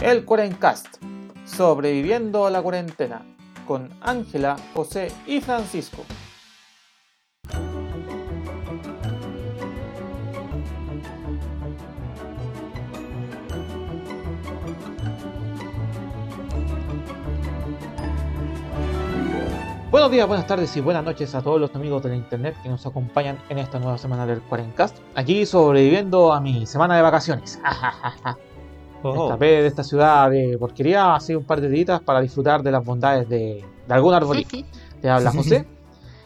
El Cuarencast, sobreviviendo a la cuarentena, con Ángela, José y Francisco. Buenos días, buenas tardes y buenas noches a todos los amigos de la internet que nos acompañan en esta nueva semana del Cuarencast. Aquí sobreviviendo a mi semana de vacaciones. Oh. Escapé de esta ciudad de porquería hace un par de días para disfrutar de las bondades de, de algún arbolito. Te habla José,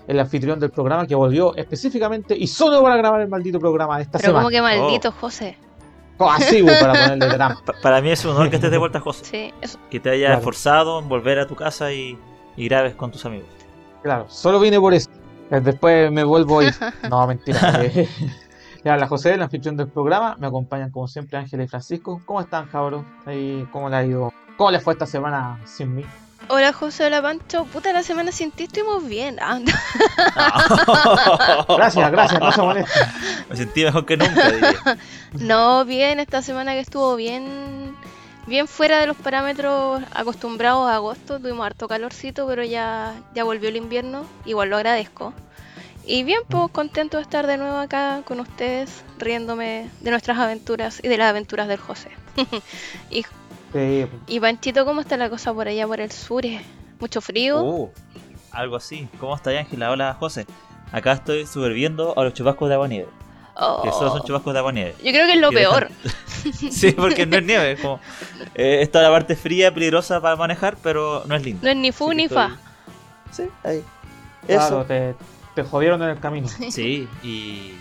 el anfitrión del programa que volvió específicamente y solo para grabar el maldito programa de esta Pero semana. como que maldito, José. Oh, Así, para ponerle drama. Pa- para mí es un honor que estés de vuelta, José. Sí, eso. Que te hayas Claro. esforzado en volver a tu casa y, y grabes con tus amigos. Claro, solo vine por eso. Después me vuelvo ir. No, mentira. Le habla José, el anfitrión del programa. Me acompañan como siempre Ángela y Francisco. ¿Cómo están, cabros? Ahí, ¿Cómo le ha ido? ¿Cómo les fue esta semana sin mí? Hola José, hola Pancho. Puta, la semana sin ti estuvimos bien. Ah, Gracias, gracias, no se. Me sentí mejor que nunca, diría. no, bien, esta semana que estuvo bien bien fuera de los parámetros acostumbrados a agosto. Tuvimos harto calorcito, pero ya, ya volvió el invierno. Igual lo agradezco. Y bien, pues contento de estar de nuevo acá con ustedes, riéndome de nuestras aventuras y de las aventuras del José. y, Sí, y Panchito, ¿cómo está la cosa por allá por el sur? ¿Mucho frío? Uh, algo así. ¿Cómo estás, Ángela? Hola, José. Acá estoy sobreviviendo a los chubascos de agua nieve. Que solo son Oh. chubascos de agua nieve. Yo creo que es lo dejan- peor. Sí, porque no es nieve. Es como, eh, es toda la parte fría, peligrosa para manejar, pero no es lindo. No es ni fu ni estoy- fa. Sí, ahí. claro, Eso. te, te jodieron en el camino. Sí, y,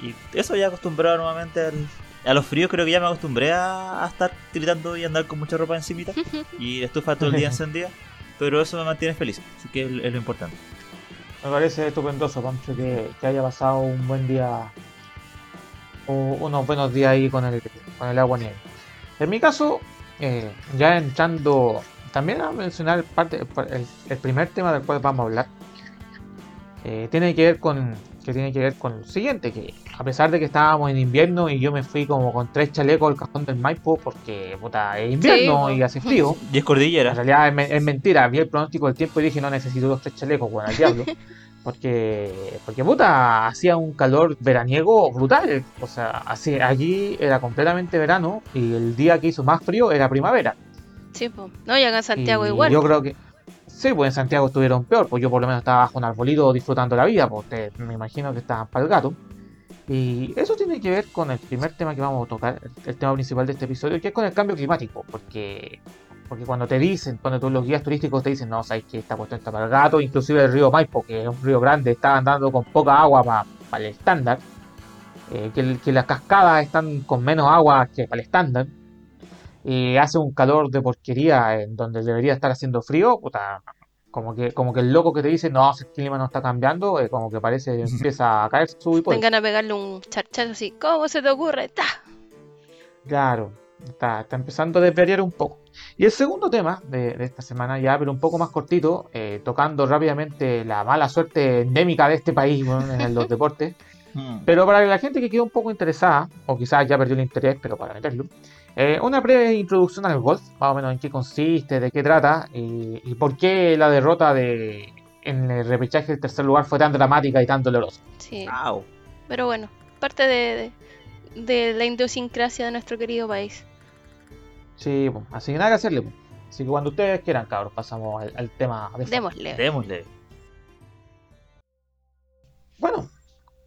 y eso ya acostumbrado nuevamente al- a los fríos. Creo que ya me acostumbré a, a estar gritando y andar con mucha ropa encimita. Y la estufa todo el día encendida. Pero eso me mantiene feliz, así que es, es lo importante. Me parece estupendoso, Pancho, que, que haya pasado un buen día, o unos buenos días ahí con el, con el agua nieve. En mi caso, eh, ya entrando también a mencionar parte, el, el primer tema del cual vamos a hablar, eh, tiene que ver con que tiene que ver con lo siguiente, que a pesar de que estábamos en invierno y yo me fui como con tres chalecos al cajón del Maipo porque puta, es invierno y hace frío. Y es cordillera. En realidad es, me- es mentira, vi el pronóstico del tiempo y dije no necesito los tres chalecos, bueno, al diablo. Porque, porque puta, hacía un calor veraniego brutal. O sea, así, allí era completamente verano y el día que hizo más frío era primavera. Sí, pues. No, y acá en Santiago Y igual. Yo creo que. Sí, pues en Santiago estuvieron peor, pues yo por lo menos estaba bajo un arbolito disfrutando la vida, pues ustedes me imagino que estaban para el gato. Y eso tiene que ver con el primer tema que vamos a tocar, el, tema principal de este episodio, que es con el cambio climático, porque porque cuando te dicen, cuando tú, los guías turísticos te dicen, no, sabes que esta cuestión está para el gato, inclusive el río Maipo, que es un río grande, está andando con poca agua para el estándar, eh, que, que las cascadas están con menos agua que para el estándar, y hace un calor de porquería en donde debería estar haciendo frío, puta, como que, como que el loco que te dice, no, el clima no está cambiando, eh, como que parece empieza a caer su hipoteca. Vengan a pegarle un charchazo así. ¿Cómo se te ocurre? ¡Ta! Claro, está, está empezando a desvariar un poco. Y el segundo tema de, de esta semana, ya, pero un poco más cortito, eh, tocando rápidamente la mala suerte endémica de este país bueno, en los deportes. Mm. Pero para la gente que quedó un poco interesada, o quizás ya perdió el interés, pero para meterlo, eh, una breve introducción al golf, más o menos en qué consiste, de qué trata y, y por qué la derrota de en el repechaje del tercer lugar fue tan dramática y tan dolorosa. Sí. Au. Pero bueno, parte de, de, de la idiosincrasia de nuestro querido país. Sí, pues, así que nada que hacerle. pues. Así que cuando ustedes quieran, cabros, pasamos al, al tema de. Démosle. Démosle. Bueno,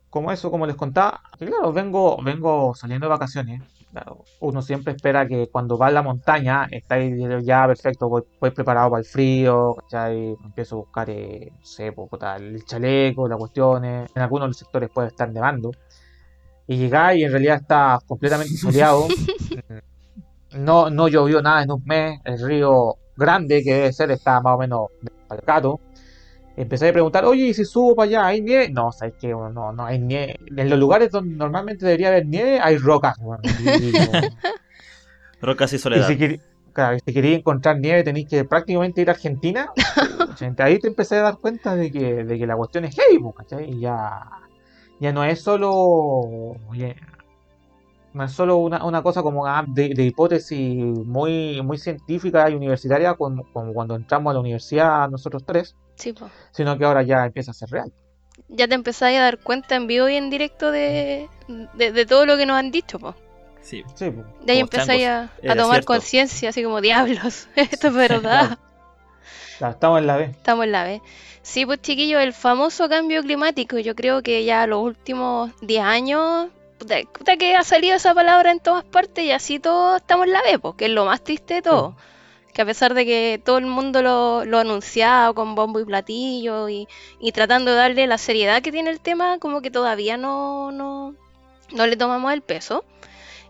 como eso, como les contaba, que claro, vengo, vengo saliendo de vacaciones. Claro, uno siempre espera que cuando va a la montaña estáis ya perfecto, voy, voy preparado para el frío, ¿cachai? Empiezo a buscar, eh, no sé, puta, el chaleco, las cuestiones. En algunos sectores puede estar nevando. Y llegáis y en realidad está completamente soleado. No, no llovió nada en un mes. El río grande que debe ser está más o menos para Empecé a preguntar, oye, ¿y si subo para allá hay nieve? No, sabes que no, no hay nieve. En los lugares donde normalmente debería haber nieve hay rocas. Y, Rocas y y soledad. si, claro, si queréis encontrar nieve tenéis que prácticamente ir a Argentina. Ahí te empecé a dar cuenta de que, de que la cuestión es heavy, po, ¿cachai? Y ya, ya no es solo... oye, no es solo una, una cosa como ah, de, de hipótesis muy, muy científica y universitaria como, como cuando entramos a la universidad nosotros tres, Sí, po. sino que ahora ya empieza a ser real. Ya te empezáis a dar cuenta en vivo y en directo de, de, de todo lo que nos han dicho, po. Sí. Sí, pues. De ahí empezáis a, a tomar conciencia, así como diablos, esto es verdad. Claro, estamos en la B. Estamos en la B. Sí, pues chiquillos, el famoso cambio climático, yo creo que ya los últimos 10 años, puta, puta que ha salido esa palabra en todas partes y así todos estamos en la B, pues, que es lo más triste de todo. Que a pesar de que todo el mundo lo, lo ha anunciado con bombo y platillo y, y tratando de darle la seriedad que tiene el tema, como que todavía no, no, no le tomamos el peso.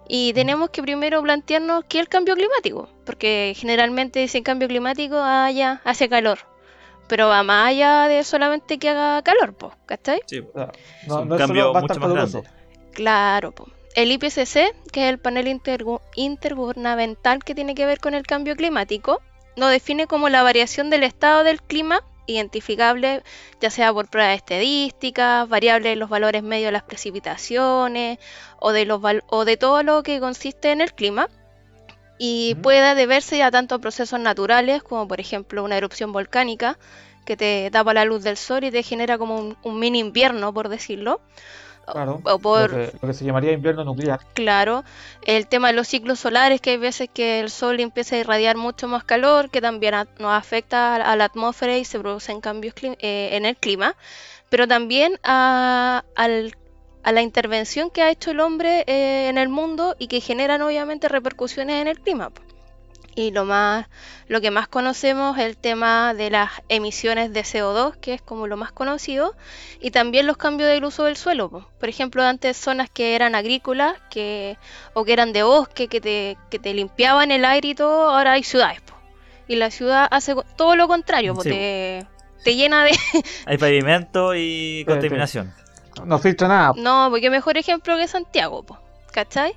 Y tenemos que primero plantearnos qué es el cambio climático, porque generalmente dicen cambio climático, ah, ya, hace calor. Pero va más allá de solamente que haga calor, pues, ¿cachai? Sí. O sea, Es no, un no es cambio solo mucho más grande. Claro, po. El IPCC, que es el panel intergu- intergubernamental que tiene que ver con el cambio climático, lo define como la variación del estado del clima identificable ya sea por pruebas estadísticas, variables en los valores medios de las precipitaciones o de, los o de todo lo que consiste en el clima y Ujú. puede deberse ya tanto a procesos naturales como por ejemplo una erupción volcánica que te tapa la luz del sol y te genera como un, un mini invierno por decirlo Claro, o por lo, que, lo que se llamaría invierno nuclear. Claro, el tema de los ciclos solares, que hay veces que el sol empieza a irradiar mucho más calor, que también a- nos afecta a, a la atmósfera y se producen cambios eh, en el clima, pero también a, al- a la intervención que ha hecho el hombre eh, en el mundo y que generan obviamente repercusiones en el clima. Y lo más, lo que más conocemos es el tema de las emisiones de CO2, que es como lo más conocido, y también los cambios del uso del suelo. po. Por ejemplo, antes zonas que eran agrícolas que, o que eran de bosque, que te, que te limpiaban el aire y todo, ahora hay ciudades. po. Y la ciudad hace todo lo contrario, Sí, te, te llena de... Hay pavimento y contaminación. No filtra nada. No, porque mejor ejemplo que Santiago, po, ¿cachai?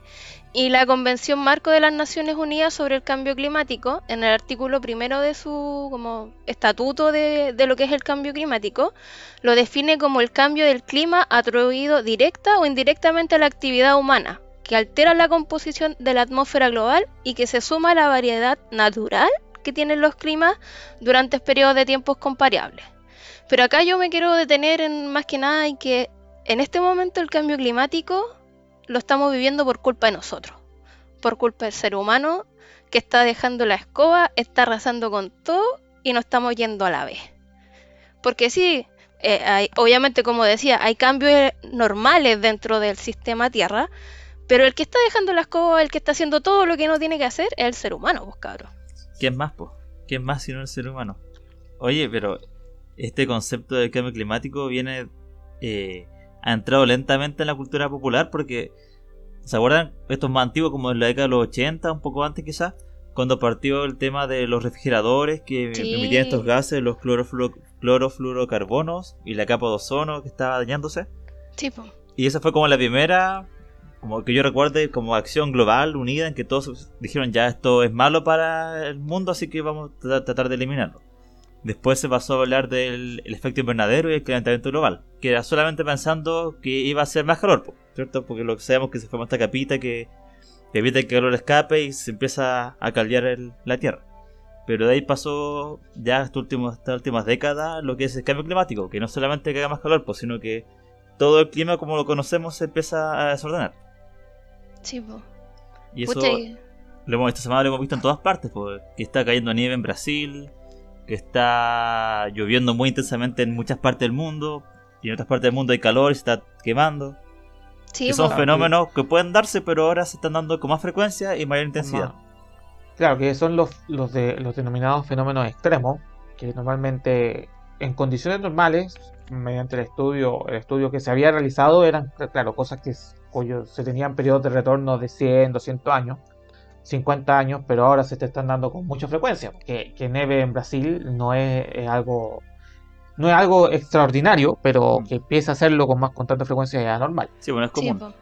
Y la Convención Marco de las Naciones Unidas sobre el Cambio Climático, en el artículo primero de su como estatuto de, de lo que es el cambio climático, lo define como el cambio del clima atribuido directa o indirectamente a la actividad humana, que altera la composición de la atmósfera global y que se suma a la variedad natural que tienen los climas durante periodos de tiempos comparables. Pero acá yo me quiero detener en más que nada en que en este momento el cambio climático lo estamos viviendo por culpa de nosotros, por culpa del ser humano que está dejando la escoba, está arrasando con todo y no estamos yendo a la vez. Porque sí, eh, obviamente como decía, hay cambios normales dentro del sistema Tierra, pero el que está dejando la escoba, el que está haciendo todo lo que no tiene que hacer, es el ser humano, pues cabrón. ¿Quién más, po? ¿Quién más sino el ser humano? Oye, pero este concepto del cambio climático viene. eh, ha entrado lentamente en la cultura popular porque. ¿Se acuerdan? Esto es más antiguo, como en la década de los 80, un poco antes quizás, cuando partió el tema de los refrigeradores que Sí. emitían estos gases, los clorofluoro- clorofluorocarbonos y la capa de ozono que estaba dañándose. Sí, po. Y esa fue como la primera, como que yo recuerde, como acción global, unida, en que todos dijeron ya esto es malo para el mundo, así que vamos a tra- tratar de eliminarlo. Después se pasó a hablar del el efecto invernadero y el calentamiento global, que era solamente pensando que iba a ser más calor, ¿cierto? Porque lo que sabemos que se forma esta capita que, evita que el calor escape y se empieza a caldear el- la Tierra. Pero de ahí pasó ya estas últimas, estas últimas décadas lo que es el cambio climático, que no solamente que haga más calor, pues, sino que todo el clima como lo conocemos se empieza a desordenar. Sí, po. Y eso Pucha, lo hemos, esta semana lo hemos visto en todas partes, pues, que está cayendo nieve en Brasil, que está lloviendo muy intensamente en muchas partes del mundo, y en otras partes del mundo hay calor y se está quemando. sí, que son po. fenómenos que pueden darse, pero ahora se están dando con más frecuencia y mayor intensidad. Claro, que son los, los, de, los denominados fenómenos extremos, que normalmente en condiciones normales, mediante el estudio, el estudio que se había realizado, eran, claro, cosas que cuyo se tenían periodos de retorno de 100, 200 años, 50 años, pero ahora se te están dando con mucha frecuencia. Que, que nieve en Brasil no es, es algo no es algo extraordinario, pero Mm. que empieza a hacerlo con más constante frecuencia es anormal. Sí, bueno, es Sí, común.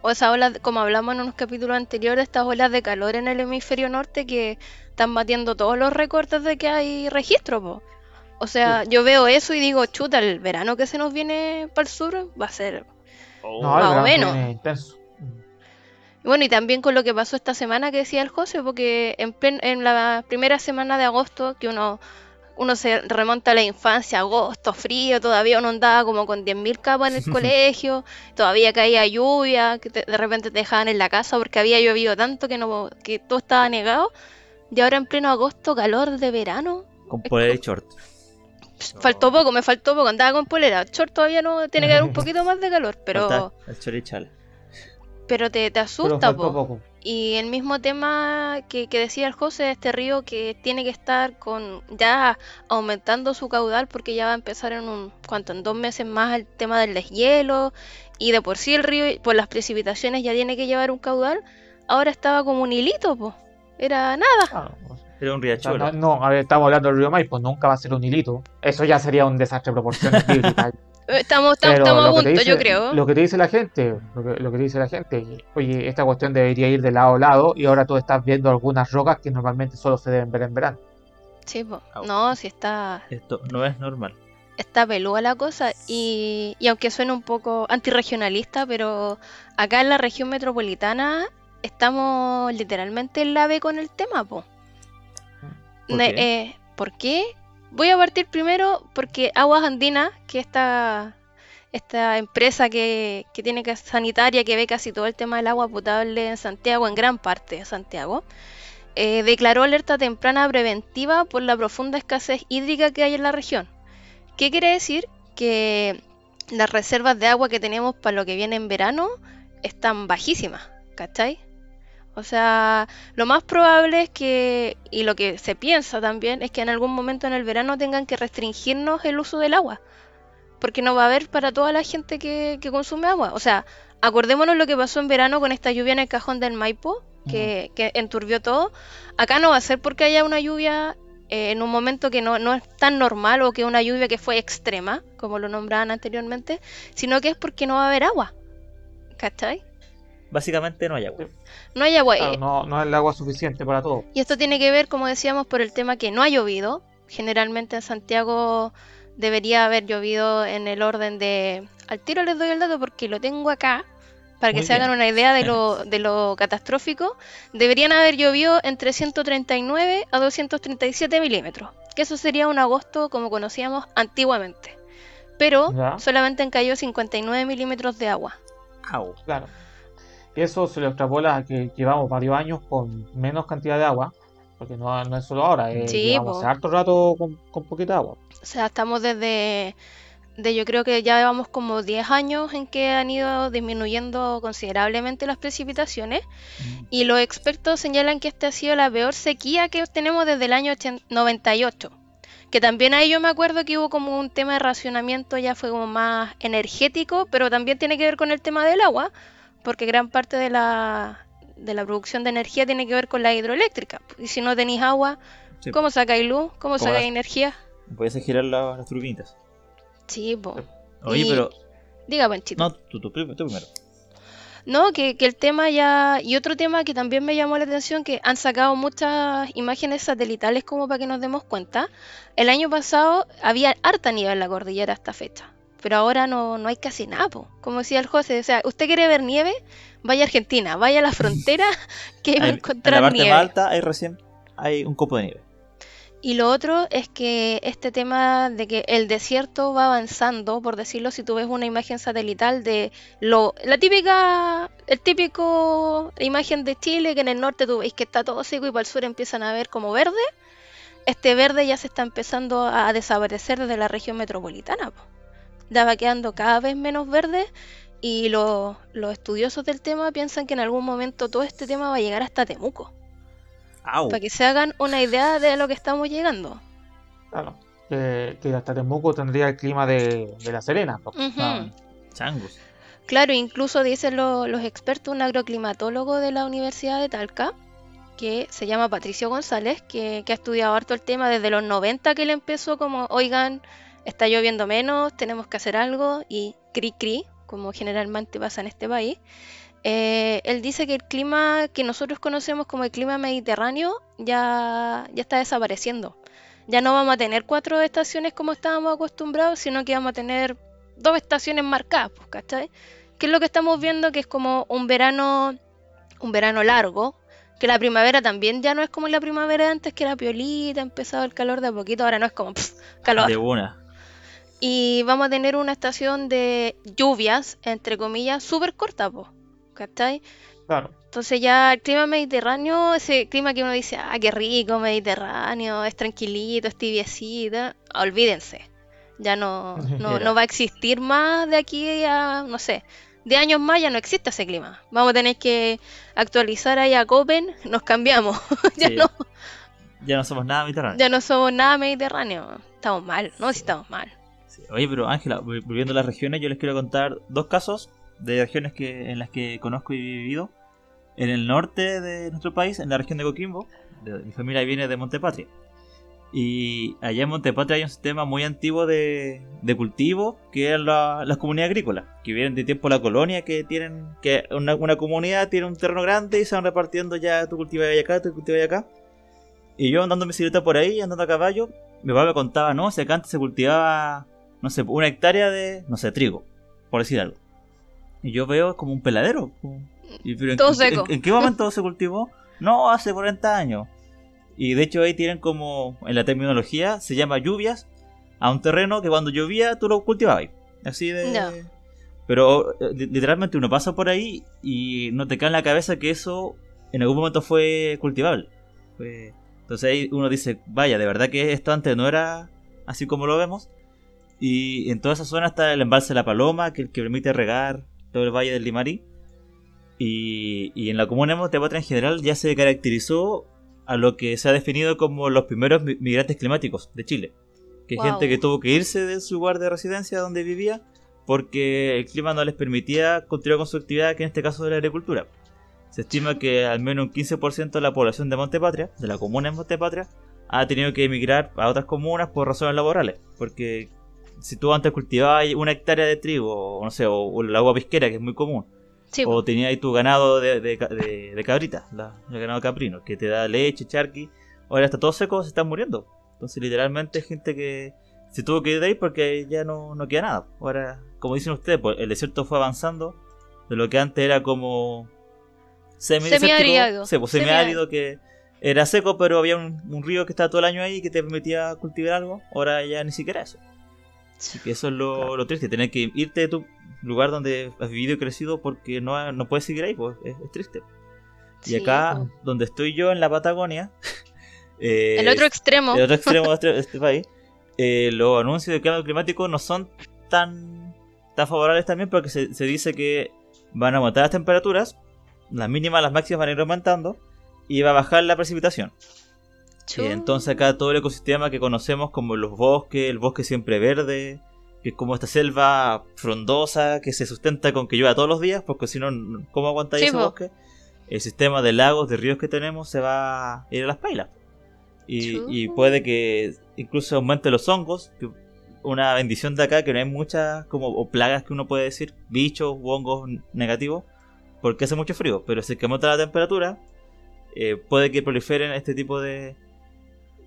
O esa ola, como hablamos en unos capítulos anteriores, estas olas de calor en el hemisferio norte que están batiendo todos los récords de que hay registro, po. O sea, yo veo eso y digo, chuta, el verano que se nos viene para el sur va a ser... Oh, No, más o menos. intenso. Bueno, y también con lo que pasó esta semana que decía el José, porque en, plen- en la primera semana de agosto, que uno, uno se remonta a la infancia, agosto, frío, todavía uno andaba como con 10.000 capas en el colegio, todavía caía lluvia, que te- de repente te dejaban en la casa porque había llovido tanto que, no, que todo estaba negado. Y ahora en pleno agosto, calor de verano. Con polera y short. Faltó poco, me faltó poco, andaba con polera. Short todavía no tiene que haber un poquito más de calor, pero, el chorichal. Pero te, te asusta, po. poco. Y el mismo tema que, que decía el José de este río que tiene que estar con ya aumentando su caudal porque ya va a empezar en un cuánto en dos meses más el tema del deshielo y de por sí el río por las precipitaciones ya tiene que llevar un caudal. Ahora estaba como un hilito, pues. Era nada. Pues, Era un riachuelo. no, no, a ver, estamos hablando del río Maipo, nunca va a ser un hilito. Eso ya sería un desastre de proporciones bíblicas. Estamos, estamos, estamos a punto, yo creo. Lo que te dice la gente, lo que, lo que te dice la gente, oye, esta cuestión debería ir de lado a lado y ahora tú estás viendo algunas rocas que normalmente solo se deben ver en verano. Sí, po. No, si está, Esto no es normal. está pelúa la cosa y, y aunque suene un poco antirregionalista, pero acá en la región metropolitana estamos literalmente en la B con el tema, po. ¿Por Ne- qué? eh, ¿por qué? Voy a partir primero porque Aguas Andinas, que esta, esta empresa que, tiene que sanitaria que ve casi todo el tema del agua potable en Santiago, en gran parte de Santiago, eh, declaró alerta temprana preventiva por la profunda escasez hídrica que hay en la región. ¿Qué quiere decir? Que las reservas de agua que tenemos para lo que viene en verano están bajísimas, ¿cachai? O sea, lo más probable es que, y lo que se piensa también, es que en algún momento en el verano tengan que restringirnos el uso del agua. Porque no va a haber para toda la gente que, que consume agua. O sea, acordémonos lo que pasó en verano con esta lluvia en el cajón del Maipo, que, que enturbió todo. Acá no va a ser porque haya una lluvia eh, en un momento que no, no es tan normal o que una lluvia que fue extrema, como lo nombraban anteriormente, sino que es porque no va a haber agua. ¿Cachai? Básicamente no hay agua. No hay agua. Claro, eh, no, no es el agua suficiente para todo. Y esto tiene que ver, como decíamos, por el tema que no ha llovido. Generalmente en Santiago debería haber llovido en el orden de... Al tiro les doy el dato porque lo tengo acá, para que Muy se hagan una idea de lo, de lo catastrófico. Deberían haber llovido entre 139 a 237 milímetros, que eso sería un agosto como conocíamos antiguamente. Pero Ya. solamente han caído 59 milímetros de agua. Au. Claro. Eso se lo extrapola a que llevamos varios años con menos cantidad de agua, porque no, no es solo ahora, eh, Sí, llevamos hace harto rato con, con poquita agua. O sea, estamos desde, de yo creo que ya llevamos como 10 años en que han ido disminuyendo considerablemente las precipitaciones y los expertos señalan que esta ha sido la peor sequía que tenemos desde el año 80 98. Que también ahí yo me acuerdo que hubo como un tema de racionamiento, ya fue como más energético, pero también tiene que ver con el tema del agua, porque gran parte de la, de la producción de energía tiene que ver con la hidroeléctrica. Y si no tenéis agua, Sí. ¿cómo sacáis luz? ¿Cómo ¿Cómo sacáis energía? Puedes girar la- las turbinitas. Sí, po. Oye, Y- pero. Diga, Panchito. No, tú, tú, tú primero. No, que, que el tema ya... Y otro tema que también me llamó la atención, que han sacado muchas imágenes satelitales como para que nos demos cuenta. El año pasado había harta nieve en la cordillera a esta fecha, pero ahora no, no hay casi nada, po. Como decía el José, o sea, usted quiere ver nieve, vaya a Argentina, vaya a la frontera, que va a Ahí, en la encontrar parte nieve. más alta hay recién hay un copo de nieve. Y lo otro es que este tema de que el desierto va avanzando, por decirlo, si tú ves una imagen satelital de lo, la típica, el típico imagen de Chile, que en el norte tú veis que está todo seco y para el sur empiezan a ver como verde, este verde ya se está empezando a desaparecer desde la región metropolitana. po. Ya va quedando cada vez menos verde y lo- los estudiosos del tema piensan que en algún momento todo este tema va a llegar hasta Temuco. Au. Para que se hagan una idea de lo que estamos llegando. Claro. Que, que hasta Temuco tendría el clima de, de La Serena. po. Ujú. Ah, changos. Claro, incluso dicen lo- los expertos, un agroclimatólogo de la Universidad de Talca, que se llama Patricio González, que, que ha estudiado harto el tema desde los 90 que él empezó como, oigan, está lloviendo menos, tenemos que hacer algo, y cri cri, como generalmente pasa en este país. Eh, él dice que el clima que nosotros conocemos como el clima mediterráneo ya, ya está desapareciendo. Ya no vamos a tener cuatro estaciones como estábamos acostumbrados, sino que vamos a tener dos estaciones marcadas, pues, ¿cachai? Que es lo que estamos viendo, que es como un verano un verano largo, que la primavera también ya no es como la primavera antes, que era piolita, empezaba el calor de a poquito, ahora no es como calor. De una. Y vamos a tener una estación de lluvias, entre comillas, súper corta, po, ¿cachai? Claro. Entonces ya el clima mediterráneo, ese clima que uno dice, ah, qué rico, mediterráneo, es tranquilito, es tibiecito, olvídense. Ya no, no, no va a existir más de aquí a, no sé, de años más ya no existe ese clima. Vamos a tener que actualizar ahí a Copen, nos cambiamos. ya, Sí. no, Ya no somos nada mediterráneos. ya no somos nada mediterráneo. Estamos mal, no, si estamos mal. Oye, pero Ángela, vol- volviendo a las regiones, yo les quiero contar dos casos de regiones que, en las que conozco y he vivido. En el norte de nuestro país, en la región de Coquimbo, de- mi familia viene de Montepatria. Y allá en Montepatria hay un sistema muy antiguo de, de cultivo que eran la- las comunidades agrícolas, que vienen de tiempo la colonia, que tienen que una, una comunidad tiene un terreno grande y se van repartiendo ya tú cultivas acá, tú cultivas acá. Y yo andando en bicicleta por ahí, andando a caballo, mi papá me contaba, no, si acá antes se cultivaba, no sé, una hectárea de, no sé, trigo, por decir algo. Y yo veo como un peladero. y, pero ¿en, Todo en- seco. en- en qué momento se cultivó? No, hace 40 años. Y de hecho ahí tienen como, en la terminología, se llama lluvias a un terreno que cuando llovía tú lo cultivabas. Así de... Ya. Pero eh, li- literalmente uno pasa por ahí y no te cae en la cabeza que eso en algún momento fue cultivable. Fue- Entonces ahí uno dice, vaya, de verdad que esto antes no era así como lo vemos. Y en toda esa zona está el embalse de la Paloma, que, que permite regar todo el valle del Limarí. Y, y en la comuna de Montepatria en general ya se caracterizó a lo que se ha definido como los primeros mi- migrantes climáticos de Chile. Que Wow. gente que tuvo que irse de su lugar de residencia donde vivía porque el clima no les permitía continuar con su actividad, que en este caso de la agricultura. Se estima que al menos un 15% de la población de Montepatria, de la comuna de Montepatria, ha tenido que emigrar a otras comunas por razones laborales. Porque si tú antes cultivabas una hectárea de trigo, o no sé, o, o la agua pisquera, que es muy común, Sí, o tenías ahí tu ganado de, de, ca- de- de cabrita, la- el ganado caprino, que te da leche, charqui, ahora está todo seco, se están muriendo. Entonces, literalmente, gente que se tuvo que ir de ahí porque ya no, no queda nada. Ahora, como dicen ustedes, pues el desierto fue avanzando de lo que antes era como. Semiárido. Sí, pues, semiárido, que era seco, pero había un, un río que estaba todo el año ahí que te permitía cultivar algo. Ahora ya ni siquiera eso. Así que eso es lo, lo triste, tener que irte de tu lugar donde has vivido y crecido porque no, no puedes seguir ahí, pues es, es triste. Y sí, acá, po. donde estoy yo, en la Patagonia, eh, el otro extremo. el otro extremo de este, de este país, eh, los anuncios de cambio climático no son tan, tan favorables también porque se, se dice que van a aumentar las temperaturas, las mínimas, las máximas van a ir aumentando y va a bajar la precipitación. Y entonces acá todo el ecosistema que conocemos como los bosques, el bosque siempre verde, que es como esta selva frondosa que se sustenta con que llueva todos los días, porque si no, ¿cómo aguantáis ese bosque? El sistema de lagos, de ríos que tenemos se va a ir a las pailas. Y, puede que incluso aumente los hongos, que una bendición de acá, que no hay muchas como o plagas que uno puede decir, bichos u hongos negativos, porque hace mucho frío, pero si es que aumenta la temperatura, eh, puede que proliferen este tipo de,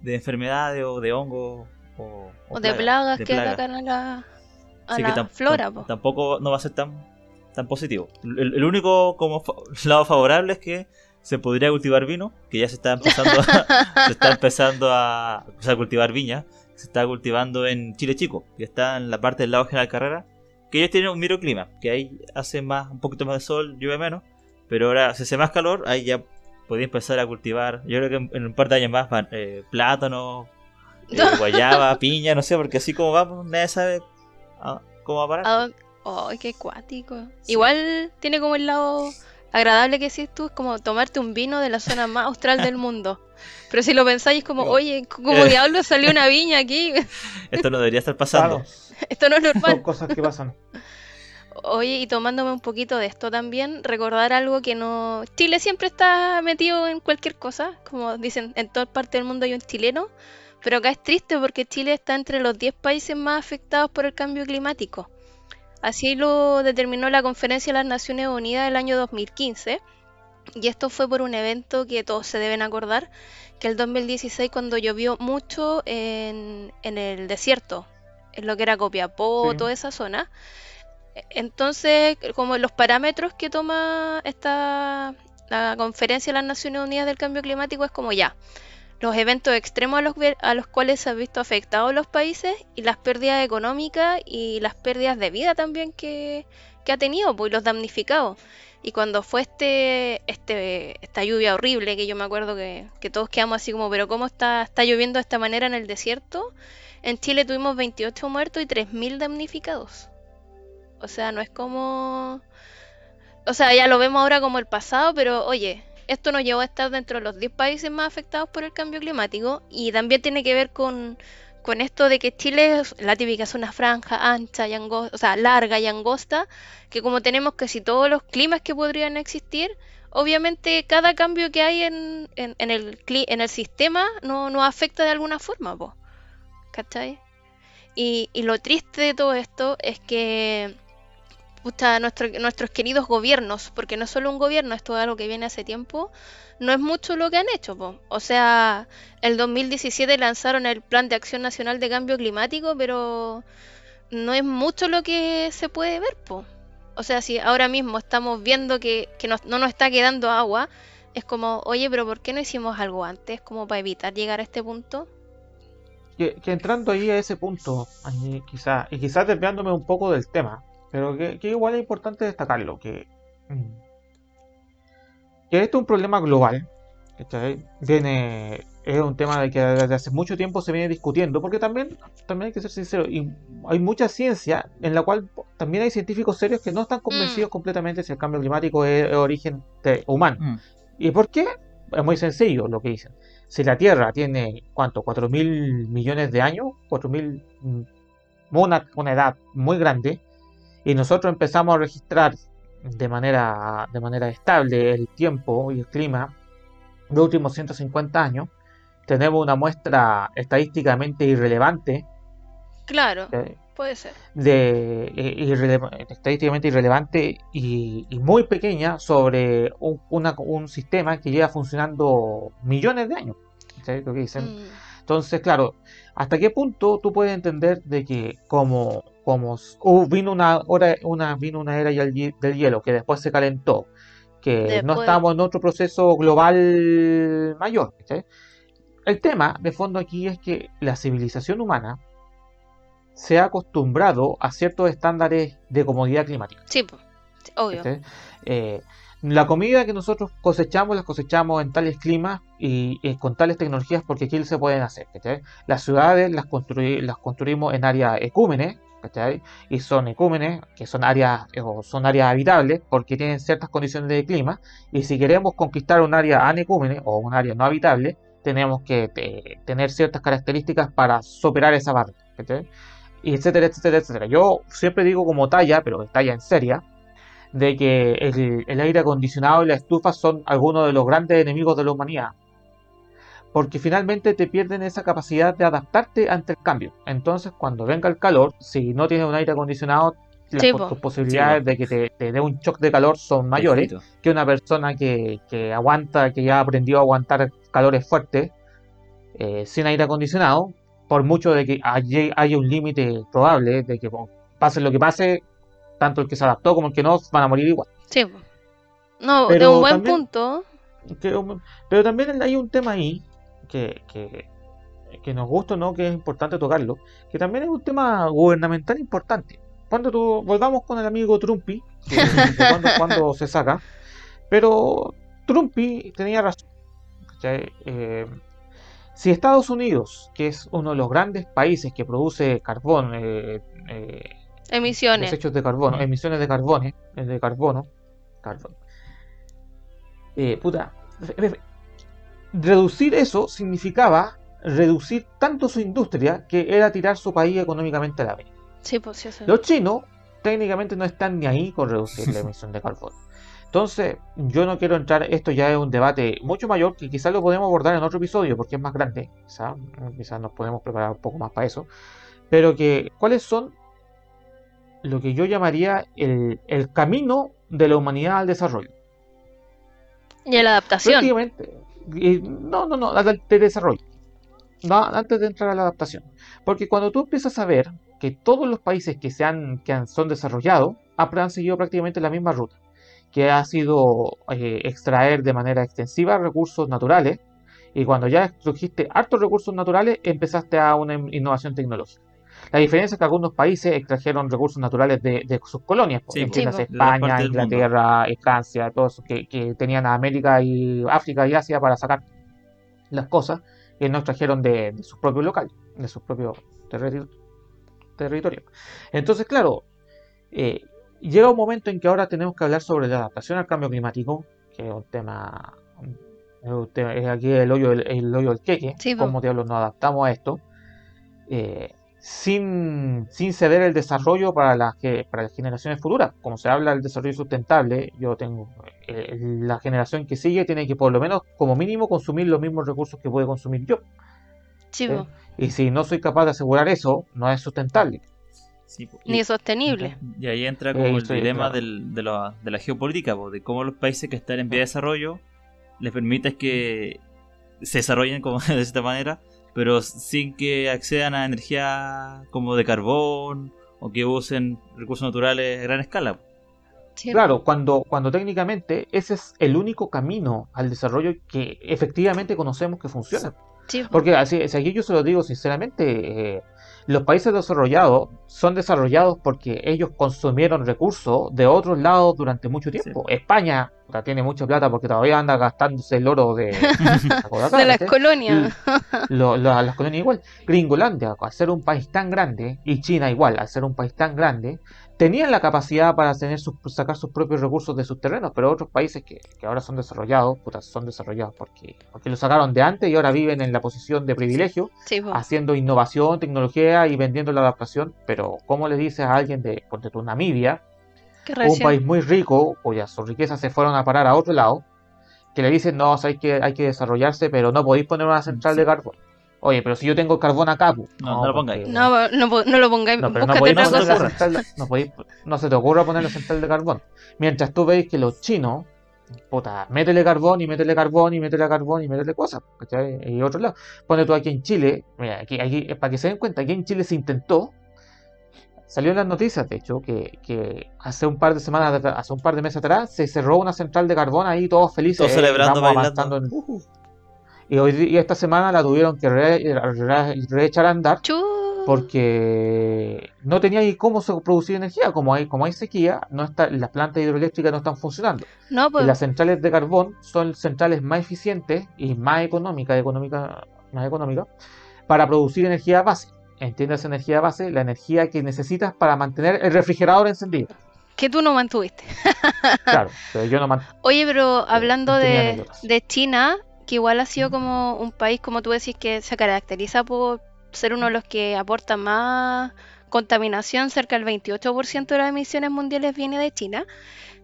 de enfermedades o de hongos o, o de plagas de que plagas. atacan a la, a Así la que flora, po. tampoco no va a ser tan, tan positivo. El, el único como fa- lado favorable es que se podría cultivar vino, que ya se está empezando a, se está empezando a, o sea, cultivar viña, se está cultivando en Chile Chico, que está en la parte del lado General Carrera, que ellos tienen un microclima, que ahí hace más, un poquito más de sol, llueve menos, pero ahora si hace más calor, ahí ya podía empezar a cultivar, yo creo que en, un par de años más, eh, plátano, eh, guayaba, piña, no sé, porque así como vamos, nadie sabe ah, cómo va a parar. ¿A dónde- ¡Ay, qué acuático! Sí. Igual tiene como el lado agradable que decís tú, es como tomarte un vino de la zona más austral del mundo. Pero si lo pensáis, es como, No. oye, como Eh. diablo salió una viña aquí. Esto no debería estar pasando. Claro, Esto no es son normal. cosas que pasan. Oye, y tomándome un poquito de esto también, recordar algo que no... Chile siempre está metido en cualquier cosa, como dicen, en toda parte del mundo hay un chileno, pero acá es triste porque Chile está entre los 10 países más afectados por el cambio climático. Así lo determinó la Conferencia de las Naciones Unidas del año 2015, y esto fue por un evento que todos se deben acordar, que el 2016 cuando llovió mucho en, en el desierto, en lo que era Copiapó, Sí. toda esa zona. Entonces, como los parámetros que toma esta la conferencia de las Naciones Unidas del Cambio Climático es como ya, los eventos extremos a los, a los cuales se han visto afectados los países y las pérdidas económicas y las pérdidas de vida también que, que ha tenido, pues, los damnificados. Y cuando fue este, este, esta lluvia horrible, que yo me acuerdo que, que todos quedamos así como, pero ¿cómo está, está lloviendo de esta manera en el desierto? En Chile tuvimos 28 muertos y 3.000 damnificados. O sea, no es como... O sea, ya lo vemos ahora como el pasado, pero oye, esto nos llevó a estar dentro de los 10 países más afectados por el cambio climático y también tiene que ver con, con esto de que Chile es la típica zona franja, ancha y angosta, o sea, larga y angosta, que como tenemos casi todos los climas que podrían existir, obviamente cada cambio que hay en, en, en el, en el sistema no, nos afecta de alguna forma, po, ¿cachai? Y, y lo triste de todo esto es que puta, nuestro- nuestros queridos gobiernos, porque no es solo un gobierno, esto es algo que viene hace tiempo, no es mucho lo que han hecho, po. O sea, el 2017 lanzaron el Plan de Acción Nacional de Cambio Climático, pero no es mucho lo que se puede ver, po. O sea, si ahora mismo estamos viendo que, que no nos está quedando agua, es como, oye, pero ¿por qué no hicimos algo antes como para evitar llegar a este punto? que, que entrando ahí a ese punto, ahí quizá, y quizás desviándome un poco del tema, pero que, que igual es importante destacarlo, que, mm, que esto es un problema global, ¿cachai? Viene, es un tema de que desde hace mucho tiempo se viene discutiendo, porque también, también hay que ser sincero, y hay mucha ciencia en la cual también hay científicos serios que no están convencidos completamente si el cambio climático es, es origen de- humano. Mm. ¿Y por qué? Es muy sencillo lo que dicen. Si la Tierra tiene, ¿cuánto? ¿4 mil millones de años? ¿4 mil? mm, Una, una edad muy grande. Y nosotros empezamos a registrar de manera, de manera estable el tiempo y el clima de los últimos 150 años. Tenemos una muestra estadísticamente irrelevante Claro, eh, puede ser. de eh, irrele- estadísticamente irrelevante y, y muy pequeña sobre un, una- un sistema que lleva funcionando millones de años. ¿sí? Lo que dicen. Mm. Entonces, claro, ¿hasta qué punto tú puedes entender de que como, como hubo- vino una hora, una, vino una era del hie- del hielo que después se calentó, que no estamos en otro proceso global mayor? ¿sí? El tema de fondo aquí es que la civilización humana se ha acostumbrado a ciertos estándares de comodidad climática. Sí, obvio. Eh, la comida que nosotros cosechamos, la cosechamos en tales climas y, y con tales tecnologías porque aquí se pueden hacer. Las ciudades las, construi- las construimos en áreas ecúmenes, y son ecúmenes, que son áreas, eh, o son áreas habitables porque tienen ciertas condiciones de clima, y si queremos conquistar un área anecúmene o un área no habitable, tenemos que eh, tener ciertas características para superar esa. ¿cachai? Y etcétera, etcétera, etcétera. Yo siempre digo como talla, pero talla en seria, de que el, el aire acondicionado y la estufa son algunos de los grandes enemigos de la humanidad. Porque finalmente te pierden esa capacidad de adaptarte ante el cambio. Entonces, cuando venga el calor, si no tienes un aire acondicionado, las Sí, po- posibilidades de que te, te dé un shock de calor son mayores Perfecto. que una persona que, que aguanta, que ya aprendió a aguantar calores fuertes eh, sin aire acondicionado, por mucho de que hay, hay un límite probable de que bueno, pase lo que pase, tanto el que se adaptó como el que no van a morir igual. Sí. No, de un buen también- punto. Que, pero también hay un tema ahí que, que, que nos gusta o no, que es importante tocarlo, que también es un tema gubernamental importante. Cuando tú volvamos con el amigo Trumpy, que, cuando, cuando se saca, pero Trumpy tenía razón. Eh, si Estados Unidos, que es uno de los grandes países que produce carbón, eh, eh, Emisiones. desechos de carbono, emisiones de carbono, eh, de carbono, carbón. Eh, puta, reducir eso significaba reducir tanto su industria que era tirar su país económicamente a la vez. Sí, pues sí, eso. Los chinos técnicamente no están ni ahí con reducir la emisión de carbono. Entonces, yo no quiero entrar, esto ya es un debate mucho mayor que quizás lo podemos abordar en otro episodio porque es más grande, quizás quizás nos podemos preparar un poco más para eso, pero que cuáles son lo que yo llamaría el, el camino de la humanidad al desarrollo. Y a la adaptación. Prácticamente, y- no, no, no, de desarrollo. Antes de entrar a la adaptación. Porque cuando tú empiezas a ver que todos los países que, se han, que han- son desarrollados han, seguido prácticamente la misma ruta. que ha sido eh, extraer de manera extensiva recursos naturales y cuando ya extrujiste hartos recursos naturales empezaste a una in- innovación tecnológica. La diferencia es que algunos países extrajeron recursos naturales de, de sus colonias, Sí, entiéndase las España. Inglaterra, Francia, todos que, que tenían a América y África y Asia para sacar las cosas que no extrajeron de, de sus propios locales, de sus propios terri- territorios. Entonces, claro, eh, llega un momento en que ahora tenemos que hablar sobre la adaptación al cambio climático, que es un tema, es, un tema- es aquí el hoyo, del- el, hoyo del queque, Sí, po. cómo diablos nos adaptamos a esto, eh, sin, sin ceder el desarrollo para las, que, para las generaciones futuras. Como se habla del desarrollo sustentable, yo tengo eh, la generación que sigue tiene que por lo menos como mínimo consumir los mismos recursos que puede consumir yo. Po. Y si no soy capaz de asegurar eso, no es sustentable. Sí. Ni sostenible. Y ahí entra Eh, como el sí, dilema claro. del- de, la, de la geopolítica, po, de cómo los países que están en vía de desarrollo les permites que se desarrollen como de esta manera, pero sin que accedan a energía como de carbón o que usen recursos naturales a gran escala. Claro, cuando, cuando técnicamente ese es el único camino al desarrollo que efectivamente conocemos que funciona. Porque así, si aquí yo se lo digo sinceramente, eh, los países desarrollados son desarrollados porque ellos consumieron recursos de otros lados durante mucho tiempo. España puta, tiene mucha plata porque todavía anda gastándose el oro de, de las colonias. lo- lo- las colonias igual. Gringolandia, al ser un país tan grande, y China igual, al ser un país tan grande, tenían la capacidad para tener sus, sacar sus propios recursos de sus terrenos, pero otros países que, que ahora son desarrollados, puta, son desarrollados porque, porque lo sacaron de antes y ahora viven en la posición de privilegio, Sí, haciendo innovación, tecnología y vendiendo la adaptación. Pero, ¿cómo le dices a alguien de, ponte tú, Namibia, un país muy rico, cuyas sus riquezas se fueron a parar a otro lado, que le dicen, no, o sea, hay, que, hay que desarrollarse, pero no podéis poner una central de carbón. Oye, pero si yo tengo carbón acá, pues, No, no lo pongáis. No, no, lo pongáis. no, pero podéis se te ocurra. central, no, podéis- no se te ocurra poner la central de carbón. Mientras tú veis que los chinos, puta, métele carbón y métele carbón y métele carbón y métele cosas, ¿cachai? Y otro lado. Pone tú aquí en Chile, mira, aquí, aquí, para que se den cuenta, aquí en Chile se intentó, salió en las noticias, de hecho, que, que hace un par de semanas, atrás- hace un par de meses atrás, se cerró una central de carbón ahí, todos felices, Todos eh, celebrando, vamos bailando. avanzando en- y, hoy, y esta semana la tuvieron que re- re- reechar a andar porque no tenía ni cómo se producir energía. Como hay, como hay sequía, no está, las plantas hidroeléctricas no están funcionando. No, pues. las centrales de carbón son centrales más eficientes y más económicas, económica, más económicas para producir energía base. ¿Entiendes energía base? La energía que necesitas para mantener el refrigerador encendido. Que tú no mantuviste. Claro, pero yo no man- Oye, pero hablando de, de China, que igual ha sido como un país, como tú decís, que se caracteriza por ser uno de los que aporta más contaminación, cerca del 28% de las emisiones mundiales viene de China.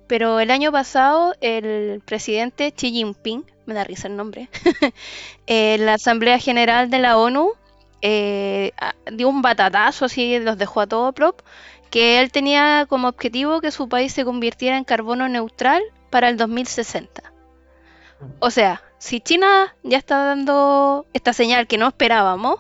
Pero el año pasado el presidente Xi Jinping, me da risa el nombre, en la Asamblea General de la ONU eh, dio un batatazo así, los dejó a todo prop, que él tenía como objetivo que su país se convirtiera en carbono neutral para el 2060. O sea, si China ya está dando esta señal que no esperábamos,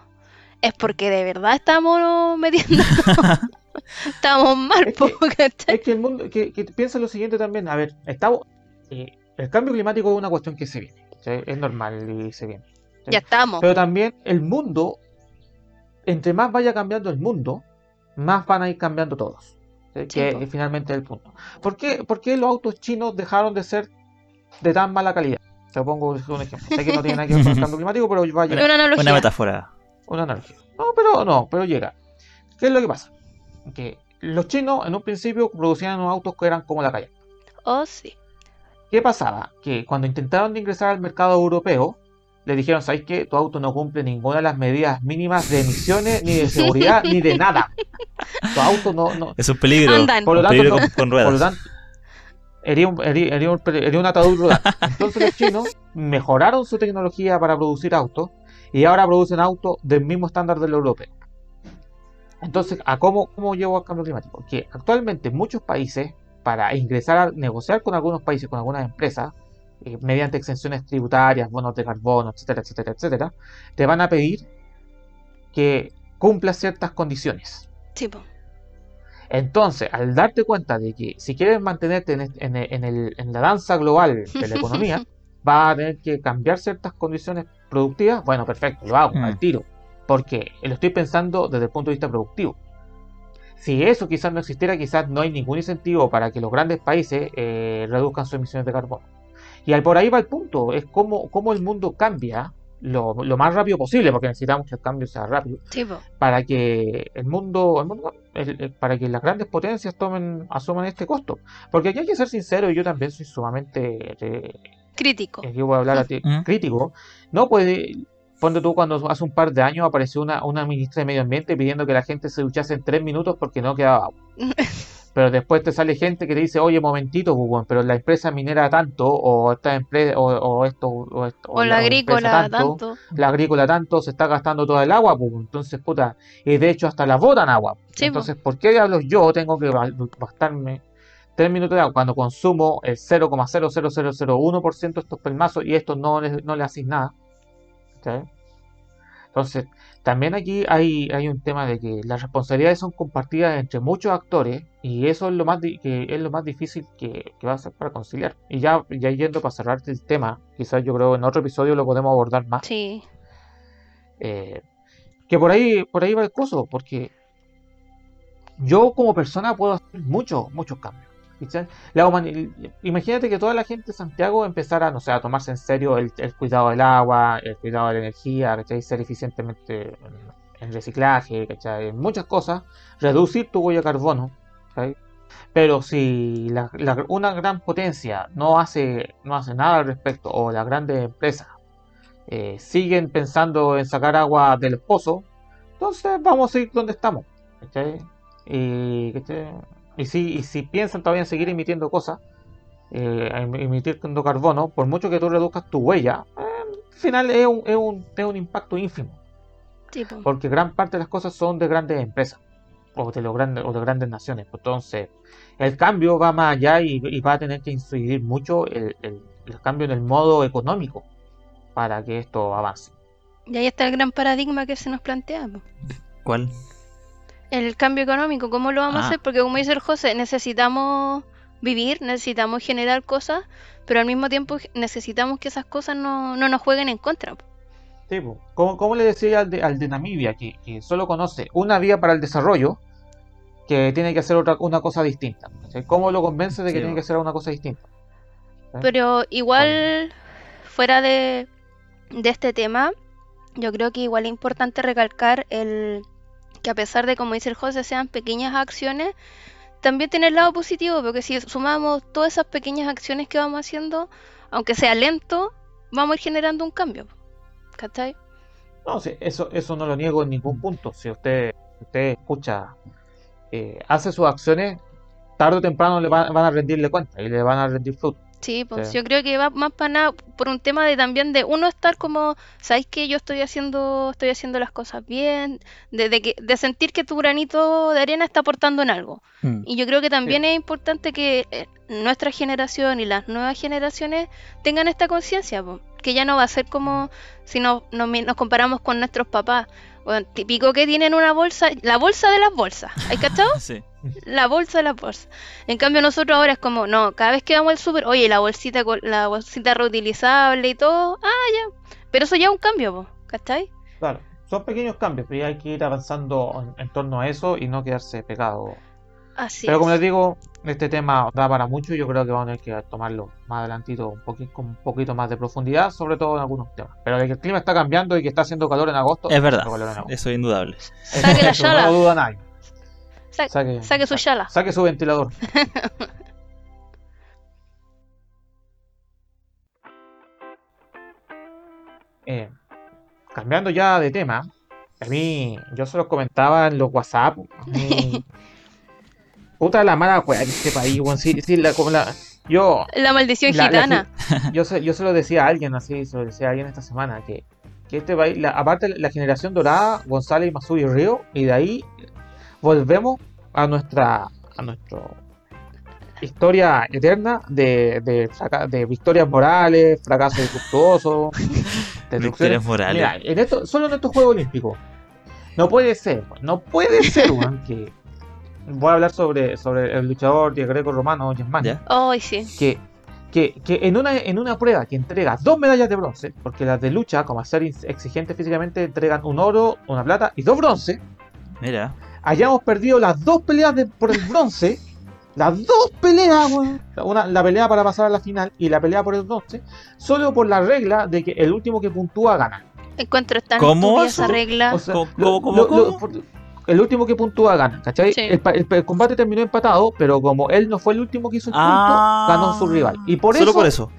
es porque de verdad estamos metiendo... estamos mal, Es que-. Es que el mundo, que, que piensa lo siguiente también, a ver, estamos, eh, el cambio climático es una cuestión que se viene, ¿sí? es normal y se viene. ¿sí? Ya estamos. Pero también el mundo, entre más vaya cambiando el mundo, más van a ir cambiando todos. ¿sí? Que es finalmente el punto. ¿Por qué, por qué los autos chinos dejaron de ser de tan mala calidad? Te pongo un ejemplo. Sé que no tiene nada que ver con el cambio climático, pero va a Es llegar una analogía. Una metáfora. una analogía. No, pero no, pero llega. ¿Qué es lo que pasa? Que los chinos en un principio producían unos autos que eran como la calle. Oh, sí. ¿Qué pasaba? Que cuando intentaron de ingresar al mercado europeo, le dijeron, ¿sabes qué? Tu auto no cumple ninguna de las medidas mínimas de emisiones, ni de seguridad, ni de nada. Tu auto no... no Es un peligro. Andan. por lo Un tanto, peligro no- con, con por lo ruedas. tanto, hería un, hería- hería un. Entonces los chinos mejoraron su tecnología para producir autos y ahora producen autos del mismo estándar del europeo. Entonces, ¿a cómo, cómo llevo al cambio climático? Que actualmente muchos países, para ingresar a negociar con algunos países, con algunas empresas, eh, mediante exenciones tributarias, bonos de carbono, etcétera, etcétera, etcétera, te van a pedir que cumplas ciertas condiciones. Sí, po. Entonces, al darte cuenta de que si quieres mantenerte en, en, en, el, en la danza global de la economía, va a tener que cambiar ciertas condiciones productivas, bueno, perfecto, lo hago Mm. al tiro. Porque lo estoy pensando desde el punto de vista productivo. Si eso quizás no existiera, quizás no hay ningún incentivo para que los grandes países eh, reduzcan sus emisiones de carbono. Y al por ahí va el punto, es cómo, cómo el mundo cambia lo, lo más rápido posible, porque necesitamos que el cambio sea rápido Sí, para que el mundo, el mundo el- el- para que las grandes potencias tomen, asuman este costo. Porque aquí hay que ser sincero, y yo también soy sumamente, eh, Crítico. aquí voy a hablar a ti, Mm. crítico. No puede, ponte tú cuando hace un par de años apareció una, una ministra de Medio Ambiente pidiendo que la gente se duchase en tres minutos porque no quedaba agua. Pero después te sale gente que te dice, oye, momentito, pues, bueno, pero la empresa minera tanto, o esta empresa, o, o esto, o, esto, O la agrícola, tanto. la agrícola tanto se está gastando todo el agua, pues entonces puta, y de hecho hasta la botan agua. Sí, entonces, ¿por qué diablos yo tengo que gastarme 3 minutos de agua cuando consumo el 0,00001% de estos pelmazos y esto no le, no le hacéis nada? ¿Cachai? Entonces, también aquí hay, hay un tema de que las responsabilidades son compartidas entre muchos actores y eso es lo más, di- que es lo más difícil que, que va a ser para conciliar. Y ya, ya yendo para cerrarte el tema, quizás yo creo en otro episodio lo podemos abordar más. Sí. Eh, que por ahí, por ahí va el coso, porque yo como persona puedo hacer muchos, muchos cambios. La imagínate que toda la gente de Santiago empezara, no sé, a tomarse en serio el, cuidado del agua, el cuidado de la energía, ¿cachai? ser eficientemente en, reciclaje, en muchas cosas, reducir tu huella de carbono. Pero si una gran potencia no hace, no hace nada al respecto, o las grandes empresas eh, siguen pensando en sacar agua del pozo, entonces vamos a ir donde estamos. Y. y si, y si piensan todavía en seguir emitiendo cosas, eh, em- emitiendo carbono, por mucho que tú reduzcas tu huella, eh, al final es un, es un, es un impacto ínfimo, porque gran parte de las cosas son de grandes empresas o de, los grandes, o de grandes naciones. Entonces, el cambio va más allá y, y va a tener que incidir mucho el, el- el cambio en el modo económico para que esto avance. Y ahí está el gran paradigma que se nos plantea. ¿Cuál? El cambio económico, ¿cómo lo vamos a Ah. hacer? Porque como dice el José, necesitamos vivir, necesitamos generar cosas, pero al mismo tiempo necesitamos que esas cosas no, no nos jueguen en contra. Sí, po. ¿Cómo, cómo le decía al de, al de Namibia, que, que solo conoce una vía para el desarrollo, que tiene que hacer otra, una cosa distinta? ¿Cómo lo convence de que Sí, tiene que hacer una cosa distinta? Pero igual, fuera de, de este tema, yo creo que igual es importante recalcar el que a pesar de, como dice el José, sean pequeñas acciones, también tiene el lado positivo, porque si sumamos todas esas pequeñas acciones que vamos haciendo, aunque sea lento, vamos a ir generando un cambio. ¿Cachai? No, sí, eso, eso no lo niego en ningún punto. Si usted, usted escucha, eh, hace sus acciones, tarde o temprano le va- van a rendirle cuenta y le van a rendir fruto. Sí, pues Sí. yo creo que va más para nada por un tema de también de uno estar como, ¿sabéis que yo estoy haciendo, estoy haciendo las cosas bien? De, de que, de sentir que tu granito de arena está aportando en algo. Mm. Y yo creo que también es importante que eh, nuestra generación y las nuevas generaciones tengan esta conciencia, que ya no va a ser como si no, nos, mi- nos comparamos con nuestros papás. Bueno, típico que tienen una bolsa, la bolsa de las bolsas. ¿Hay cachado? Sí. La bolsa de la bolsa. En cambio nosotros ahora es como, no, cada vez que vamos al súper, oye, la bolsita la bolsita reutilizable y todo, ah, ya. Pero eso ya es un cambio, po, ¿cachai? Claro, son pequeños cambios, pero hay que ir avanzando en, en torno a eso y no quedarse pegado. Así Pero como es. les digo, este tema da para mucho y yo creo que vamos a tener que tomarlo más adelantito un poquito, con un poquito más de profundidad, sobre todo en algunos temas. Pero de que el clima está cambiando y que está haciendo calor en agosto, Es verdad, haciendo calor en agosto. eso es indudable. Saque la Eso no duda nadie. Sa- Saque, saque su chala. Saque su ventilador. Eh, cambiando ya de tema, a mí, yo se los comentaba en los WhatsApp. a mí- puta la mala wea de este país, weón. Sí, sí, la- como la- yo, La maldición La- la gitana. yo, se, yo se lo decía a alguien así, se lo decía a alguien esta semana, que, que este país, la- aparte la generación dorada, González, Masuri y Río, y de ahí volvemos a nuestra a nuestro historia eterna de, de, fraca- de victorias morales, fracasos infructuosos. Victorias morales. Mira, en esto, solo en estos Juegos Olímpicos. No puede ser, no puede ser, weón, que voy a hablar sobre, sobre el luchador greco romano Germán. ¿Ya? Ay, sí. Que, que, que en, una, en una prueba que entrega dos medallas de bronce, porque las de lucha, como a ser exigentes físicamente, entregan un oro, una plata y dos bronce, Mira. hayamos perdido las dos peleas de- por el bronce, las dos peleas. Una, la pelea para pasar a la final y la pelea por el bronce, solo por la regla de que el último que puntúa gana. Encuentro tan ¿Cómo esa regla. O sea, ¿Cómo, lo- cómo, lo- cómo? lo- por- el último que puntúa gana, ¿cachai? Sí. El, pa- el- el combate terminó empatado, pero como él no fue el último que hizo el punto, Ah. ganó su rival. Y por Solo eso, por eso.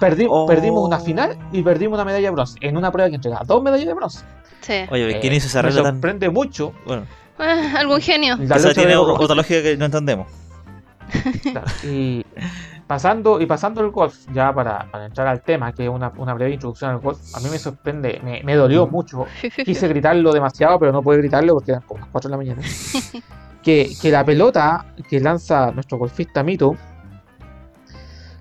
perdi- Oh. perdimos una final y perdimos una medalla de bronce. En una prueba que entrega dos medallas de bronce. Sí. Oye, ¿quién Eh, hizo esa me regla tan.? sorprende mucho Bueno, Ah, algún genio. la esa tiene otra lógica que no entendemos. Claro, Y pasando, y pasando el golf, ya para, para entrar al tema, que es una, una breve introducción al golf, a mí me sorprende, me, me dolió mucho. Quise gritarlo demasiado, pero no pude gritarlo porque eran como las 4 de la mañana. Que, que la pelota que lanza nuestro golfista Mito,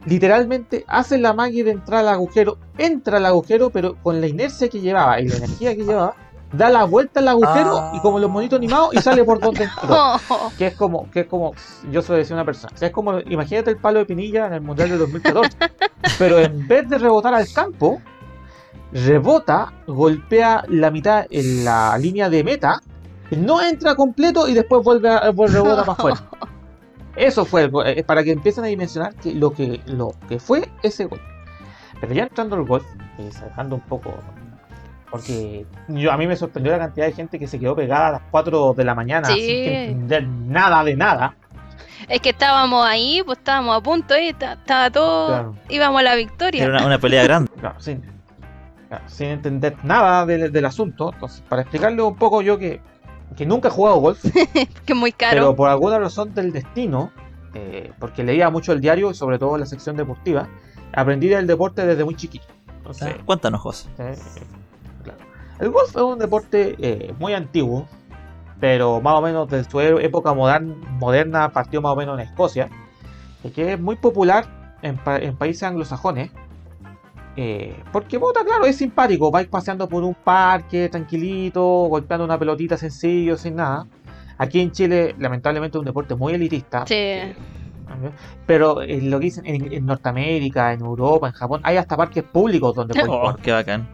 literalmente hace la magia de entrar al agujero, entra al agujero, pero con la inercia que llevaba y la energía que llevaba, da la vuelta al agujero Ah. y como los monitos animados y sale por donde entró que es como, que es como, yo se lo decía a una persona, o sea, es como, imagínate el palo de Pinilla en el Mundial de 2014, pero en vez de rebotar al campo, rebota, golpea la mitad en la línea de meta, no entra completo y después vuelve a rebota para afuera. Eso fue, el eh, para que empiecen a dimensionar que lo que lo que fue ese gol. Pero ya entrando al golf, eh, sacando un poco, porque yo, a mí me sorprendió la cantidad de gente que se quedó pegada a las 4 de la mañana Sí. sin entender nada de nada. Es que estábamos ahí, pues estábamos a punto y estaba todo. Claro. Íbamos a la victoria. Era una, una pelea grande. Claro, sin, claro, sin entender nada del, del asunto. Entonces, para explicarle un poco yo que, que nunca he jugado golf, Que es muy pero caro. por alguna razón del destino, eh, porque leía mucho el diario y sobre todo la sección deportiva, aprendí del deporte desde muy chiquito. Entonces, Cuéntanos, José. eh. El golf es un deporte eh, muy antiguo, pero más o menos de su e- época modern- moderna partió más o menos en Escocia, y que es muy popular en, pa- en países anglosajones. eh, porque, puta, claro, es simpático. Vais paseando por un parque tranquilito, golpeando una pelotita sencillo, sin nada. Aquí en Chile, lamentablemente, es un deporte muy elitista. Sí. Pero eh, lo que dicen en, en Norteamérica, en Europa, en Japón, hay hasta parques públicos donde puedes Oh, jugar qué bacán.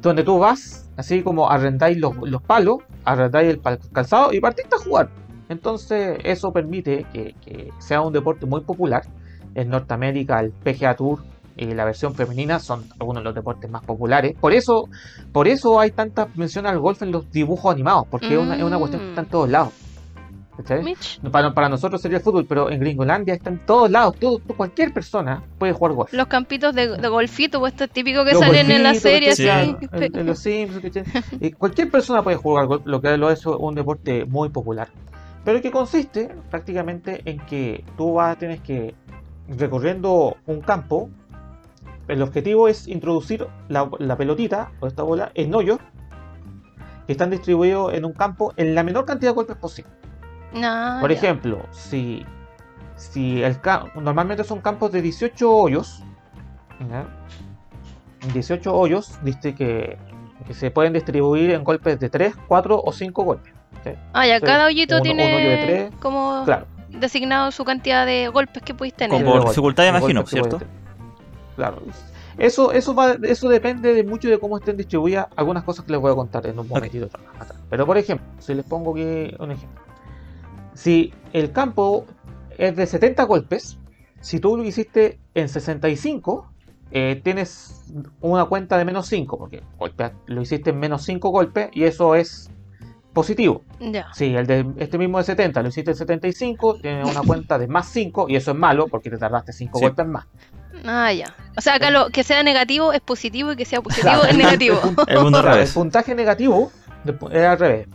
Donde tú vas, así como arrendáis los, los palos, arrendáis el calzado y partiste a jugar. Entonces, eso permite que, que sea un deporte muy popular. En Norteamérica, el PGA Tour y la versión femenina son algunos de los deportes más populares. Por eso, por eso hay tanta mención al golf en los dibujos animados, porque es, una, es una cuestión que está en todos lados. Para, para nosotros sería el fútbol, pero en Gringolandia está en todos lados. Todo, cualquier persona puede jugar golf. los campitos de, de golfito, pues esto es típico que Los salen en la serie. Eh, cualquier persona puede jugar golf, lo que lo es un deporte muy popular. Pero que consiste prácticamente en que tú vas, tienes que recorriendo un campo. El objetivo es introducir la, la pelotita o esta bola en hoyos que están distribuidos en un campo en la menor cantidad de golpes posible. No, Por ya. ejemplo, si, si el normalmente son campos de 18 hoyos, ¿ya? 18 hoyos diste que, que se pueden distribuir en golpes de 3, 4 o 5 golpes. Ah, ya, Sí, cada hoyito un- un hoyo de tiene como Claro. designado su cantidad de golpes que pudiste tener. Golpes, dificultad, de imagino, que ¿cierto? Claro. Eso, eso, va, eso depende de mucho de cómo estén distribuidas algunas cosas que les voy a contar en un momentito atrás. Pero por ejemplo, si les pongo aquí un ejemplo. Si el campo es de 70 golpes, si tú lo hiciste en 65, eh, tienes una cuenta de menos 5, porque golpea- lo hiciste en menos 5 golpes y eso es positivo. Ya. Si el de este mismo de 70 lo hiciste en 75, tienes una cuenta de más 5 y eso es malo porque te tardaste 5 Sí. golpes más. Ah, ya. O sea, acá lo que sea negativo es positivo y que sea positivo Claro, es el- negativo. El puntaje negativo es al revés,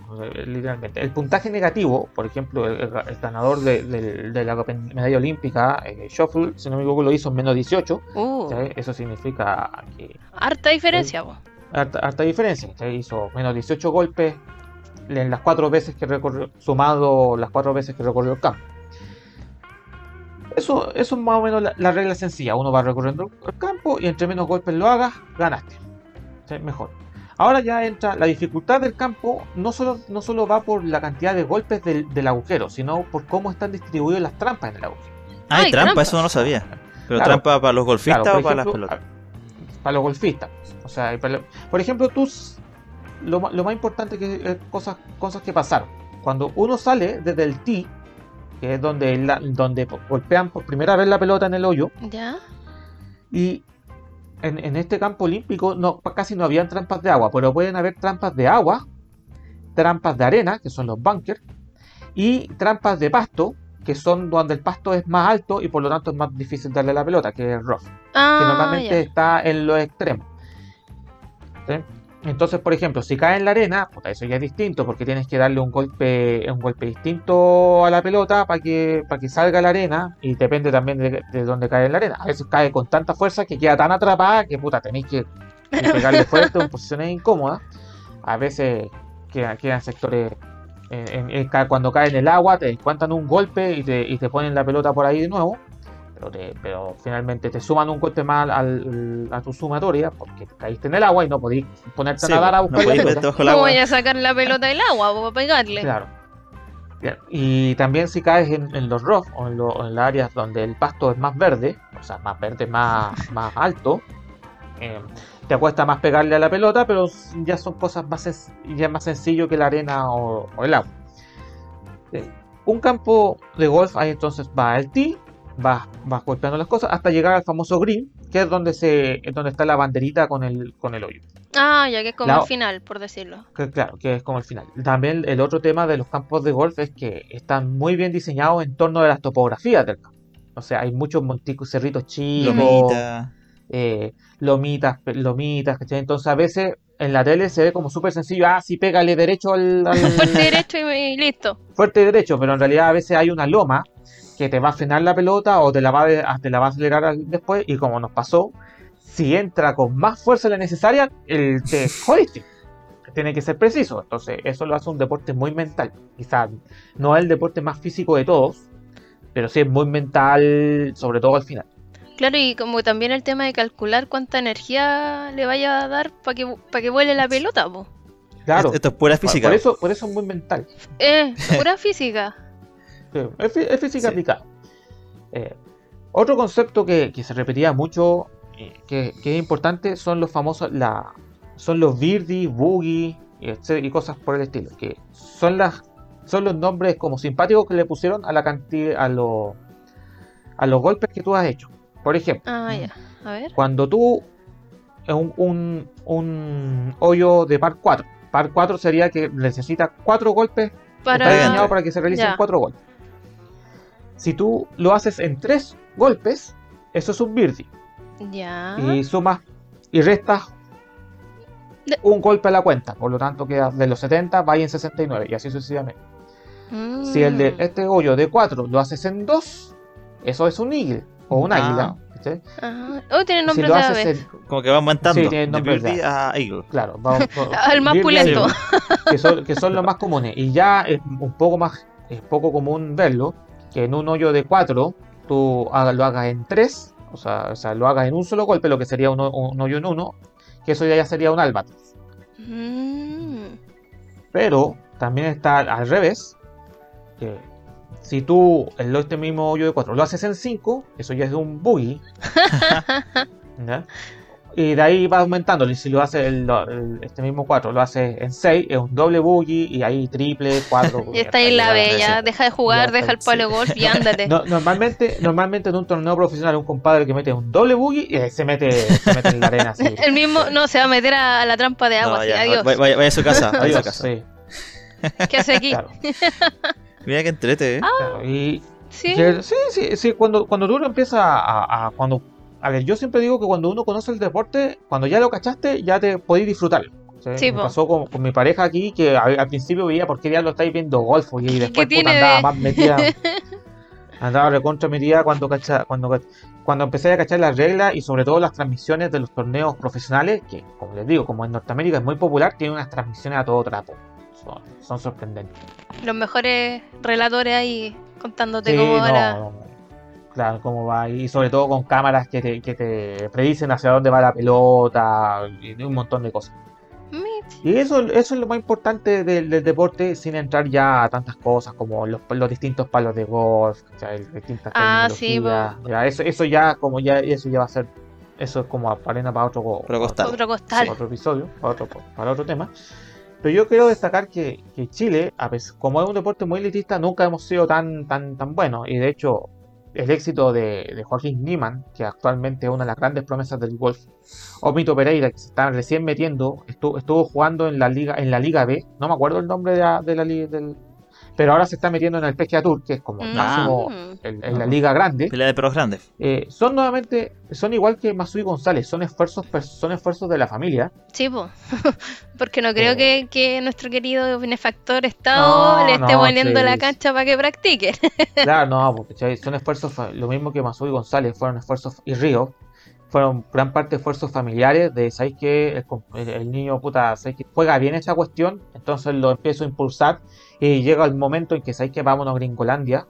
literalmente. El puntaje negativo, por ejemplo, el, ganador de, la medalla olímpica, eh, Shuffle, si no me equivoco, lo hizo en menos 18. Uh. Eso significa que harta diferencia, po. harta, harta diferencia. Hizo menos 18 golpes en las cuatro veces que recorrió, sumado las cuatro veces que recorrió el campo. Eso, eso es más o menos la, la regla sencilla. Uno va recorriendo el campo y entre menos golpes lo hagas, ganaste. Mejor. Ahora ya entra la dificultad del campo, no solo, no solo va por la cantidad de golpes del, del agujero, sino por cómo están distribuidas las trampas en el agujero. Ah, hay Ay, trampa, trampas. eso no lo sabía. Pero Claro. trampa para los golfistas Claro, o por para las ejemplo, pelotas. Para los golfistas. O sea, para lo- por ejemplo, tú, lo, lo más importante que es cosas, cosas que pasaron. Cuando uno sale desde el tee, que es donde, la- donde golpean por primera vez la pelota en el hoyo, ¿Ya? y en, en este campo olímpico no, casi no habían trampas de agua, pero pueden haber trampas de agua, trampas de arena, que son los bunkers, y trampas de pasto, que son donde el pasto es más alto y por lo tanto es más difícil darle la pelota, que es rough que Ah, normalmente ya. está en los extremos. ¿Sí? Entonces, por ejemplo, si cae en la arena, puta, eso ya es distinto, porque tienes que darle un golpe, un golpe distinto a la pelota para que, para que salga la arena, y depende también de, de dónde cae en la arena. A veces cae con tanta fuerza que queda tan atrapada que puta, tenéis que, pegarle fuerte en posiciones incómodas. A veces quedan, sectores. ca- cuando cae en el agua, te descuentan un golpe y te, y te ponen la pelota por ahí de nuevo pero, te- pero finalmente te suman un golpe más al, a tu sumatoria porque caíste en el agua y no podís ponerte Sí, a nadar a no buscar la pelota. ¿Cómo agua. voy a sacar la pelota del agua para pegarle? Claro. Bien, Y también si caes en, en los rough o en, lo- o en las áreas donde el pasto es más verde, o sea, más verde, más, más alto, eh, te cuesta más pegarle a la pelota, pero ya son cosas más, ya es más sencillo que la arena o, o el agua. Eh, un campo de golf, ahí entonces va el tee, vas, vas golpeando las cosas hasta llegar al famoso green, que es donde, se, es donde está la banderita con el, con el hoyo. Ah, ya que es como La- el final, por decirlo. Que, claro, que es como el final. También el otro tema de los campos de golf es que están muy bien diseñados en torno de las topografías del campo. O sea, hay muchos monticos, cerritos chicos, Lomita. eh, lomitas, lomitas, ¿cachai? Entonces a veces en la tele se ve como súper sencillo, ah, sí, pégale derecho al, al- Fuerte derecho y, y listo. fuerte derecho, pero en realidad a veces hay una loma que te va a frenar la pelota o te la va a, te la va a acelerar después y como nos pasó, si entra con más fuerza de la necesaria, el, te jodiste. Tiene que ser preciso, entonces eso lo hace un deporte muy mental. Quizás no es el deporte más físico de todos, pero sí es muy mental, sobre todo al final. Claro, y como también el tema de calcular cuánta energía le vaya a dar para que, para que vuele la pelota, po. Claro, Esto es pura por, física. por eso, por eso es muy mental. Eh, pura física. Sí, es, fí- es física Sí. aplicada. Eh, otro concepto que, que se repetía mucho, eh, que, que es importante, son los famosos, la, son los birdie, boogie y, etc- y cosas por el estilo, que son las, son los nombres como simpáticos que le pusieron a la cantidad, a los, a los golpes que tú has hecho. Por ejemplo, Ah, ya. A ver. cuando tú un, un, un hoyo de par 4, par 4 sería que necesita cuatro golpes Está diseñado Para... para que se realicen Ya. cuatro golpes. Si tú lo haces en tres golpes, eso es un birdie. Ya. Y sumas y restas De- un golpe a la cuenta. Por lo tanto, queda de los 70, va en 69 y así sucesivamente. Si el de Mm. este hoyo de 4 lo haces en dos, eso es un eagle o un Ah. águila. ¿cachai? Ajá. Oh, tiene Si nombre lo de haces ave. en, Como que va aumentando. Sí, tiene nombre de Birdie a Eagle. claro, vamos- Al más pulento. que son, que son los más comunes. Y ya es un poco más, es poco común verlo, que en un hoyo de 4 tú haga- lo hagas en 3, o sea, o sea, lo hagas en un solo golpe, lo que sería un, un hoyo en 1, que eso ya sería un albatros. Mm. Pero también está al revés, que si tú el, este mismo hoyo de 4 lo haces en 5, eso ya es un boogie. ¿ya? Y de ahí va aumentando. Y si lo haces el- el- este mismo 4, lo haces en 6, es un doble boogie. Y ahí triple, 4. Y está ahí la bella. sí. Deja de jugar, Ya deja el palo de golf y ándate. No, normalmente, normalmente en un torneo profesional, un compadre que mete un doble boogie y ahí se mete, se mete en la arena así. El mismo no se va a meter a, a la trampa de agua. No, así, ya, adiós. Vaya, vaya a su casa. Vaya a su Adiós, casa. sí, ¿Qué hace aquí? claro, Mira que entrete, ¿eh? claro. Y Sí. sí, sí, sí, cuando, cuando tú lo empiezas a, a- a- cuando, a ver, yo siempre digo que cuando uno conoce el deporte, cuando ya lo cachaste, ya te podéis disfrutarlo. ¿sí? Sí, Me pasó con, con mi pareja aquí que al, al principio veía por qué ya lo estáis viendo golf y después puta, andaba más metida andaba recontra metida cuando cacha, cuando cuando empecé a cachar las reglas y sobre todo las transmisiones de los torneos profesionales que como les digo como en Norteamérica es muy popular tiene unas transmisiones a todo trapo son, son sorprendentes Los mejores relatores ahí contándote Sí, cómo no, era. no, claro cómo va y sobre todo con cámaras que te, que te predicen hacia dónde va la pelota y un montón de cosas. Y eso, eso es lo más importante del, del deporte, sin entrar ya a tantas cosas como los, los distintos palos de golf, o sea, el- distintas Ah, sí. Ya, eso, eso ya, como ya, eso ya va a ser, eso es como arena para otro, Otro costal. Otro costal. otro episodio, para otro, para otro tema. Pero yo quiero destacar que, que Chile, a pesar, como es un deporte muy elitista, nunca hemos sido tan, tan, tan buenos. Y de hecho, el éxito de, de Joaquín Niemann, que actualmente es una de las grandes promesas del golf, o Mito Pereira, que se está recién metiendo, estuvo, estuvo jugando en la liga en la liga B, no me acuerdo el nombre de la, de la del... Pero ahora se está metiendo en el PGA Tour, que es como el Mm. máximo en, en la liga grande. Pelea de perros grandes. Eh, son nuevamente, son igual que Masui González, son esfuerzos, son esfuerzos de la familia. Sí, po. porque no creo Eh. que, que nuestro querido benefactor Estado No, le esté no, poniendo sí. la cancha para que practique. Claro, no, porque son esfuerzos, lo mismo que Masui González, fueron esfuerzos, y Río, fueron gran parte esfuerzos familiares de, ¿sabéis que el, el- niño, puta, ¿sabéis que juega bien esta cuestión? Entonces lo empiezo a impulsar y llega el momento en que, ¿sabéis que vámonos a Gringolandia?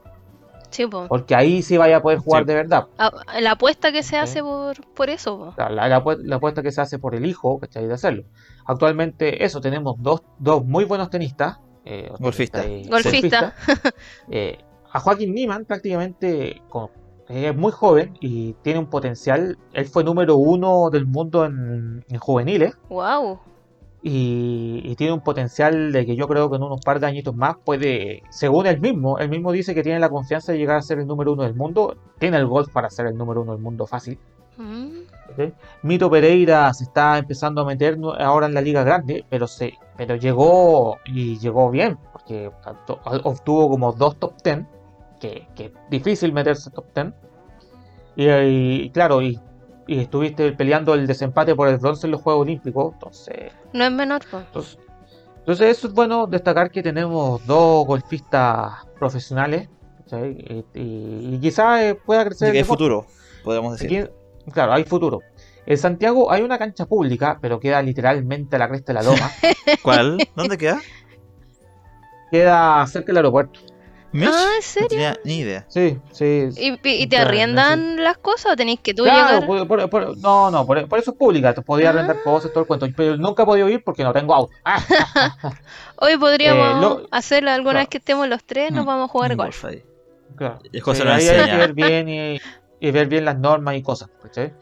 Sí, po. Porque ahí sí vaya a poder jugar Sí. de verdad. A- La apuesta que se Sí. hace por, por eso, La, la apue- la apuesta que se hace por el hijo, ¿cachai? De hacerlo. Actualmente, eso, tenemos dos, dos muy buenos tenistas. eh, Golfista. Golfista. golfistas. Eh, a Joaquín Niemann prácticamente con- es muy joven y tiene un potencial. Él fue número uno del mundo en, en juveniles Wow. y, y tiene un potencial de que yo creo que en unos par de añitos más puede, según él mismo, él mismo dice que tiene la confianza de llegar a ser el número uno del mundo. Tiene el golf para ser el número uno del mundo fácil. Mm. Mito Pereira se está empezando a meter ahora en la liga grande, pero se, pero llegó y llegó bien, porque obtuvo como dos top ten, que, que es difícil meterse top ten. Y, y claro, y, y estuviste peleando el desempate por el bronce en los Juegos Olímpicos, entonces, No es menor, po. entonces, entonces eso es bueno destacar que tenemos dos golfistas profesionales, y, y- y quizás eh, pueda crecer que el hay futuro, podemos decir. Aquí, claro, hay futuro. En Santiago hay una cancha pública, pero queda literalmente a la cresta de la loma. ¿Cuál? ¿Dónde queda? queda cerca del aeropuerto. ¿Mitch? Ah, ¿en No serio? tenía ni idea. Sí, sí. ¿Y, y- te Claro, arriendan las cosas o tenéis que tú Claro, llegar? por- por- por- no, no, por, por eso es pública. Te podía arrendar Ah. cosas, todo el cuento. Pero nunca he podido ir porque no tengo auto. Ah, Hoy podríamos Eh, lo- hacerlo alguna claro. vez que estemos los tres, nos Mm, vamos a jugar un golf. ahí. claro. Y Sí, ahí hay que ver bien y, y ver bien las normas y cosas. ¿cachai?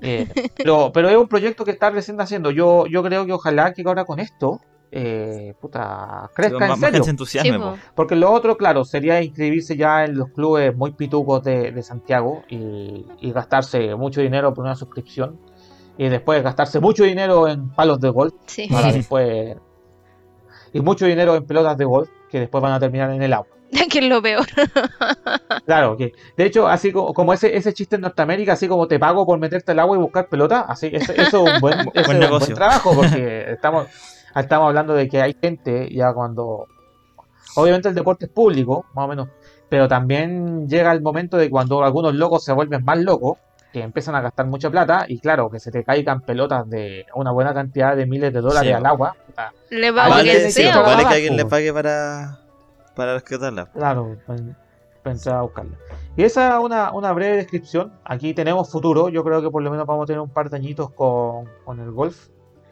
Eh, pero, pero es un proyecto que está recién haciendo. Yo, yo creo que ojalá que ahora con esto, eh, puta, crezca más, en serio. gente se entusiasme, Sí, po. po. Porque lo otro, claro, sería inscribirse ya en los clubes muy pitucos de, de Santiago y, y gastarse mucho dinero por una suscripción. Y después gastarse mucho dinero en palos de golf Sí. para después. Y mucho dinero en pelotas de golf que después van a terminar en el agua. que es lo peor. Claro, que de hecho, así como, como ese, ese chiste en Norteamérica, así como te pago por meterte al agua y buscar pelota, así eso, eso es un buen, eso es un buen trabajo porque estamos, estamos hablando de que hay gente ya cuando... Obviamente el deporte es público, más o menos, pero también llega el momento de cuando algunos locos se vuelven más locos, que empiezan a gastar mucha plata y claro, que se te caigan pelotas de una buena cantidad de miles de dólares Sí, al agua. Le Vale, que sí, vale alguien le pague para, para rescatarla. Claro, para entrar a buscarla. Y esa es una, una breve descripción. Aquí tenemos futuro. Yo creo que por lo menos vamos a tener un par de añitos con, con el golf.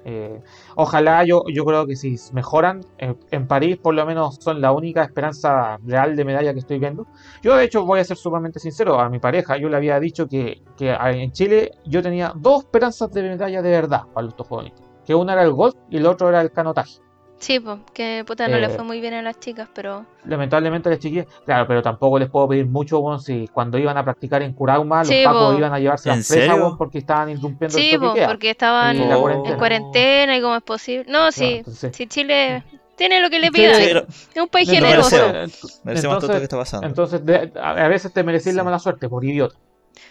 Eh, ojalá, yo, yo creo que si mejoran, en, en París por lo menos son la única esperanza real de medalla que estoy viendo. Yo de hecho voy a ser sumamente sincero, a mi pareja yo le había dicho que, que en Chile yo tenía dos esperanzas de medalla de verdad para estos Juegos. Que una era el golf y el otro era el canotaje. Sí, pues, que puta no le Eh, fue muy bien a las chicas, pero Lamentablemente las chiquillas, claro, pero tampoco les puedo pedir mucho, bueno, si cuando iban a practicar en Curauma, los Sí, pacos po. iban a llevarse ¿En las presas, weón, porque estaban irrumpiendo sí, el pues, queda. porque estaban en cuarentena. y cómo es posible. No, Claro, sí, entonces- si Chile tiene lo que le sí, es un país generoso. merecemos. Merecemos todo lo que entonces, está pasando. entonces de- a a veces te mereces la mala suerte por idiota.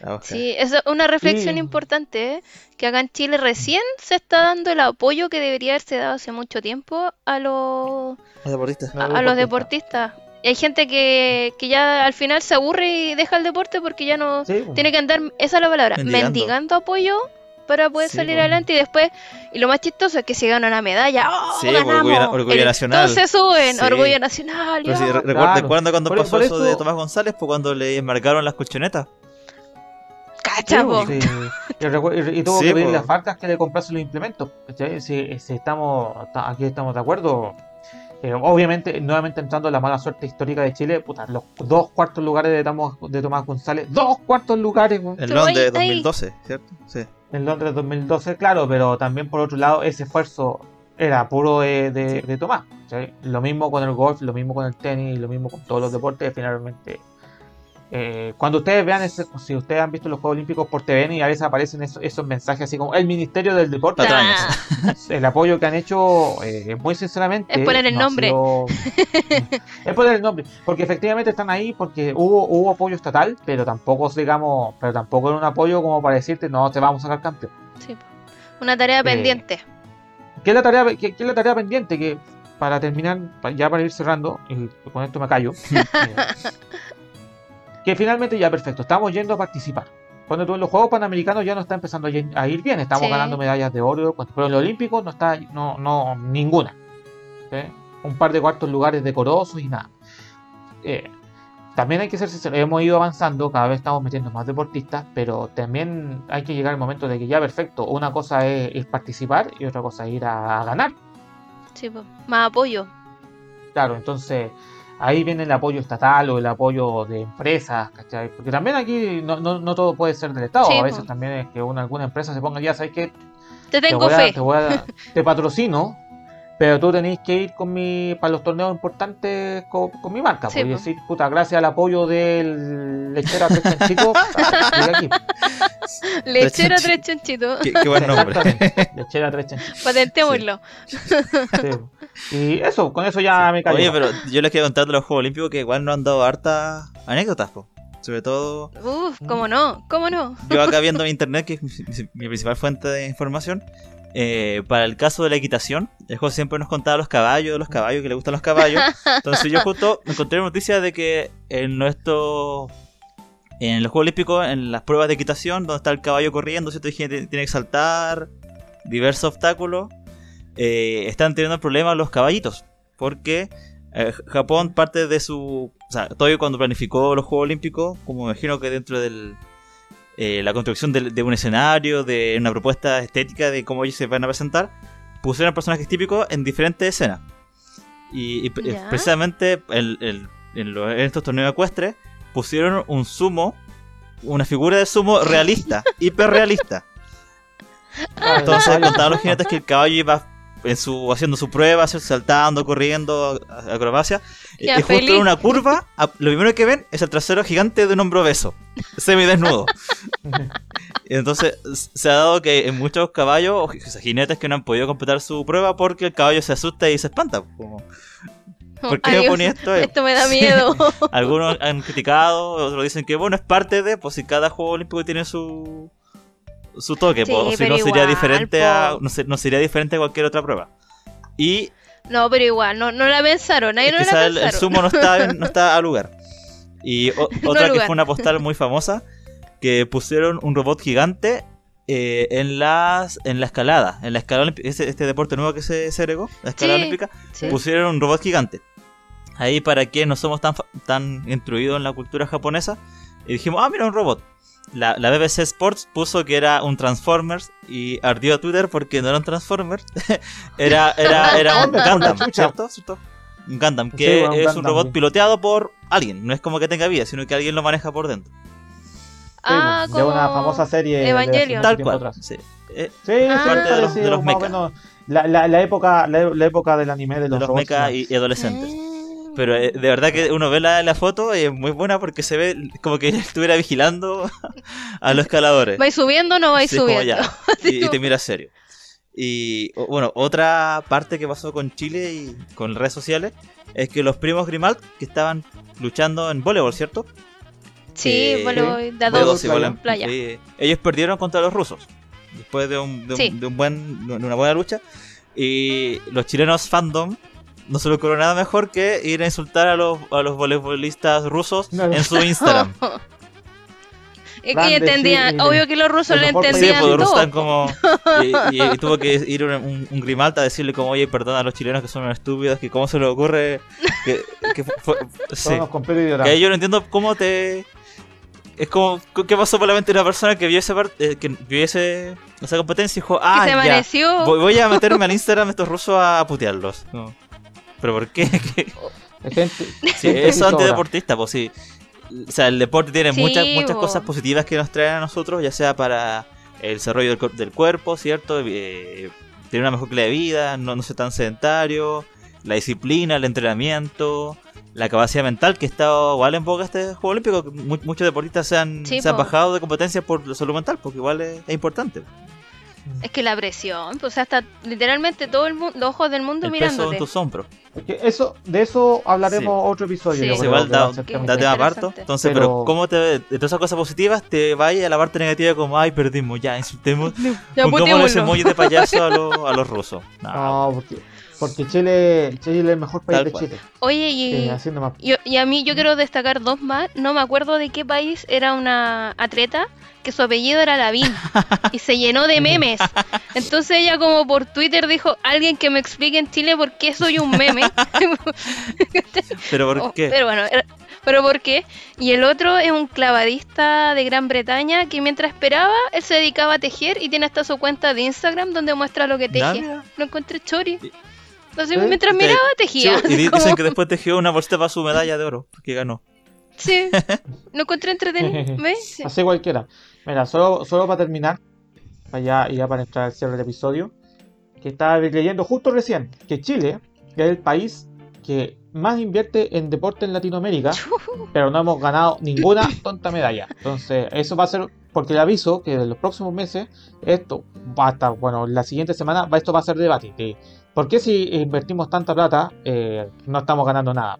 Ah, ok. Sí, es una reflexión importante, ¿eh? que acá en Chile recién se está dando el apoyo que debería haberse dado hace mucho tiempo a los, Los deportistas. No, a, a los deportistas. Y hay gente que, que ya al final se aburre y deja el deporte porque ya no Sí, tiene que andar, esa es la palabra, Mendigando. mendigando, apoyo para poder Sí, salir adelante y después, y lo más chistoso es que si gana una medalla, ¡oh, Sí, po, ganamos! orgullo- orgullo El- nacional. Se suben, Sí. orgullo nacional, recuerda, Claro. ¿recuerdan cuando Por- pasó por eso de Tomás González? Pues cuando le enmarcaron las colchonetas. Cacha, po. Sí, y, y- y tuvo Sí, que pedirle po. a que le comprase los implementos. Si, si estamos, ta- aquí estamos de acuerdo. Eh, obviamente, nuevamente entrando en la mala suerte histórica de Chile, puta, los dos cuartos lugares de, Tamo- de Tomás González, dos cuartos lugares En Londres ahí- ahí. 2012, ¿cierto? Sí. en Londres 2012, claro, pero también por otro lado, ese esfuerzo era puro de, de- de Tomás. Lo mismo con el golf, lo mismo con el tenis, lo mismo con todos los deportes, finalmente. Eh, cuando ustedes vean, ese- si ustedes han visto los Juegos Olímpicos por TVN y a veces aparecen esos, esos mensajes así como el Ministerio del Deporte, el apoyo que han hecho, eh, muy sinceramente. Es poner el no nombre. sido- es poner el nombre. Porque efectivamente están ahí porque hubo, hubo apoyo estatal, pero tampoco, digamos, pero tampoco era un apoyo como para decirte, no, te vamos a sacar campeón. Sí. Una tarea Eh, pendiente. ¿Qué es la tarea, qué, qué es la tarea pendiente? Que para terminar, ya para ir cerrando, y con esto me callo. que finalmente ya perfecto, estamos yendo a participar. Cuando tú en los Juegos Panamericanos ya no está empezando a ir bien, estamos Sí. ganando medallas de oro, pero en los Olímpicos no está, no, no, ninguna. ¿sí? Un par de cuartos lugares decorosos y nada. Eh, también hay que ser sinceros, hemos ido avanzando, cada vez estamos metiendo más deportistas, pero también hay que llegar al momento de que ya perfecto, una cosa es, es participar y otra cosa es ir a, a ganar. Sí, po. Más apoyo. Claro, entonces ahí viene el apoyo estatal o el apoyo de empresas, ¿cachai? Porque también aquí no, no, no todo puede ser del Estado, Sí, a veces también es que una, alguna empresa se ponga ya, ¿sabes qué? Te Te, tengo voy a- fe. te, voy a- te patrocino, pero tú tenés que ir con mi, para los torneos importantes con, con mi marca. Sí, pues, y decir, puta, gracias al apoyo del Tres Chanchitos, estoy aquí. Lechero tres chanchitos. Qué, qué buen nombre. Lechera Tres Chanchitos. Patentémoslo. sí. Y eso, con eso ya me callo. Oye, pero yo les quiero contar de los Juegos Olímpicos que igual nos han dado hartas anécdotas, po. Sobre todo, Uf, ¿cómo no? ¿Cómo no? yo acá viendo en internet, que es mi, mi principal fuente de información, eh, para el caso de la equitación, el juego siempre nos contaba los caballos, los caballos, que le gustan los caballos. Entonces yo justo encontré noticia de que en nuestro... En los Juegos Olímpicos, en las pruebas de equitación, donde está el caballo corriendo, ¿cierto? Tiene tiene que saltar diversos obstáculos, eh, están teniendo problemas los caballitos. Porque eh, Japón parte de su... O sea, todavía cuando planificó los Juegos Olímpicos, como me imagino que dentro del... eh, la construcción de, de un escenario, de una propuesta estética de cómo ellos se van a presentar, pusieron personajes típicos en diferentes escenas. Y, Ya. precisamente el- el- en, los- en estos torneos ecuestres pusieron un sumo, una figura de sumo realista, hiperrealista. Ah, Entonces contaban los jinetes que el caballo iba en su, haciendo su prueba, saltando, corriendo, a- acrobacia. Y, y justo en una curva, a- lo primero que ven es el trasero gigante de un hombro obeso, semidesnudo. Entonces se ha dado que en muchos caballos o ji- jinetes que no han podido completar su prueba porque el caballo se asusta y se espanta. Como, ¿Por qué Adiós. ponía esto? Esto me da Sí. miedo. Algunos han criticado, otros dicen que bueno, es parte de, pues si cada juego olímpico tiene su su toque, Sí, pues, o si no sería diferente po. a no, se- no sería diferente a cualquier otra prueba. Y No, pero igual, no, no la pensaron. Ahí no la el, el pensaron. sumo no está no está a lugar. Y o- otra que lugar. fue una postal muy famosa que pusieron un robot gigante eh, en las en la escalada, en la escalada olímpica, este, este deporte nuevo que se, se agregó, la escalada Sí. olímpica, Sí. pusieron un robot gigante. Ahí para quienes no somos tan, tan instruidos en la cultura japonesa, y dijimos, ah, mira un robot. La, la BBC Sports puso que era un Transformers y ardió a Twitter porque no era un Transformers, era, era, era un ¿Dónde está la Gundam? ¿cierto? ¿Cierto? Un Gundam, Sí, que bueno, es un Gundam, robot piloteado por alguien, no es como que tenga vida, sino que alguien lo maneja por dentro. Ah, de una famosa serie de Evangelion. mucho Tal cual. atrás. sí. Eh, Sí, Ah. sí, Parte de los- sí, de los mecha. menos la, la, la época la, la época del anime de de los, los robots, mecha y, y adolescentes. Ah. Pero eh, de verdad que uno ve la, la foto y es muy buena porque se ve como que estuviera vigilando a los escaladores. ¿Vais subiendo o no vais Sí, subiendo? ya, y, y te mira serio. Y bueno, otra parte que pasó con Chile y con redes sociales es que los primos Grimald que estaban luchando en voleibol, ¿cierto? Sí, Eh, voleibol de De dos y playa. playa. eh, ellos perdieron contra los rusos después de, un, de, un- Sí. de un buen, de una buena lucha. Y los chilenos fandom no se le ocurrió nada mejor que ir a insultar a los, a los voleibolistas rusos Claro. en su Instagram. Es que entendían, obvio que los rusos le país Sí, entendían pues todo. están como. Y, y- y tuvo que ir un, un, un Grimalta a decirle, como, oye, perdona a los chilenos que son unos estúpidos, que cómo se les ocurre. Que, que fue- fue- sí. Que yo no entiendo cómo te. Es como, ¿qué pasó por la mente de una persona que vio, esa parte, eh, que vio ese, esa competencia y dijo, ah, ya, voy, voy a meterme al Instagram de estos rusos a putearlos? No. ¿Pero por qué? ¿Qué? Gente- Sí, gente eso antideportista, pues sí. O sea, el deporte tiene Sí, muchas, muchas bo. cosas positivas que nos traen a nosotros, ya sea para el desarrollo del, del cuerpo, ¿cierto? Eh, tener una mejor calidad de vida, no, no ser tan sedentario, la disciplina, el entrenamiento, la capacidad mental, que está igual en boca este Juego Olímpico. que mu- muchos deportistas se han, Sí, se han bajado de competencias por la salud mental, porque igual es, es importante. Es que la presión, pues, o sea, está literalmente todo el mundo, los ojos del mundo El peso en mirándote. tus hombros. Es que eso, de eso hablaremos Sí. otro episodio. Sí. que va da- tema Da Muy tema interesante. parto. Entonces, pero, Pero- ¿cómo te de todas esas cosas positivas te vayas a la parte negativa como, ay, perdimos, ya, insultemos, Ya Pongámosle ese emoji de payaso a, los- a los rusos. No, No, porque, porque Chile, Chile es el mejor país Tal de cual. Chile. Oye, y, Eh, más. y, y a mí yo quiero destacar dos más. No me acuerdo de qué país era una atleta que su apellido era Lavín y se llenó de memes. Entonces ella como por Twitter dijo, alguien que me explique en Chile por qué soy un meme. pero Oh, ¿por qué? Pero bueno, era- pero ¿por qué? Y el otro es un clavadista de Gran Bretaña que mientras esperaba, él se dedicaba a tejer y tiene hasta su cuenta de Instagram donde muestra lo que teje. Lo encontré chori. Y- Entonces ¿Eh? mientras miraba, Sí, tejía. y Como- dicen que después tejió una bolsita para su medalla de oro, porque ganó. Sí, lo encontré entretenido. ¿Ves? Sí. Así cualquiera. Mira, solo, solo para terminar, para ya, y ya para entrar al cierre del episodio, que estaba leyendo justo recién que Chile es el país que más invierte en deporte en Latinoamérica, pero no hemos ganado ninguna tonta medalla. Entonces, eso va a ser, porque le aviso que en los próximos meses, esto va a estar, bueno, la siguiente semana, esto va a ser debate. de ¿Por qué si invertimos tanta plata eh, no estamos ganando nada?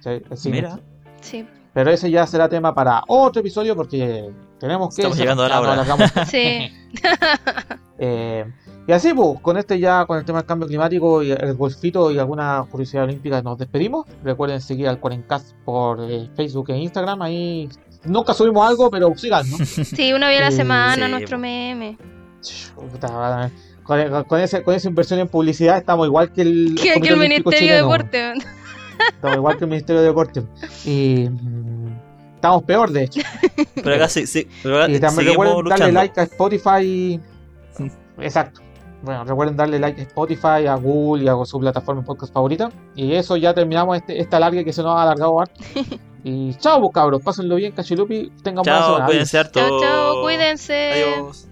Sí, sí, Mira, Sí, Pero ese ya será tema para otro episodio porque tenemos que... Estamos llegando a la hora. sí. Eh, y así, pues, con este ya, con el tema del cambio climático y el golfito y alguna curiosidad olímpica, nos despedimos. Recuerden seguir al Cuarencast por eh, Facebook e Instagram. Ahí nunca subimos algo, pero sigan, ¿no? Sí, una vez a la Sí, semana sí, nuestro po. meme. Con, con ese, con esa inversión en publicidad estamos igual que el, Que, el Ministerio de Deporte. Estamos igual que el Ministerio de Deporte. Y mm, estamos peor, de hecho. pero acá sí, sí, pero acá Y también recuerden darle like a Spotify. Exacto. Bueno, recuerden darle like a Spotify, a Google y a su plataforma de podcast favorita. Y eso ya terminamos este, esta larga que se nos ha alargado harto. Y chao, pues, cabros. Pásenlo bien, cachilupi. Tengan buena Chao, semana. Adiós. cuídense harto. Chao, chao, cuídense. Adiós.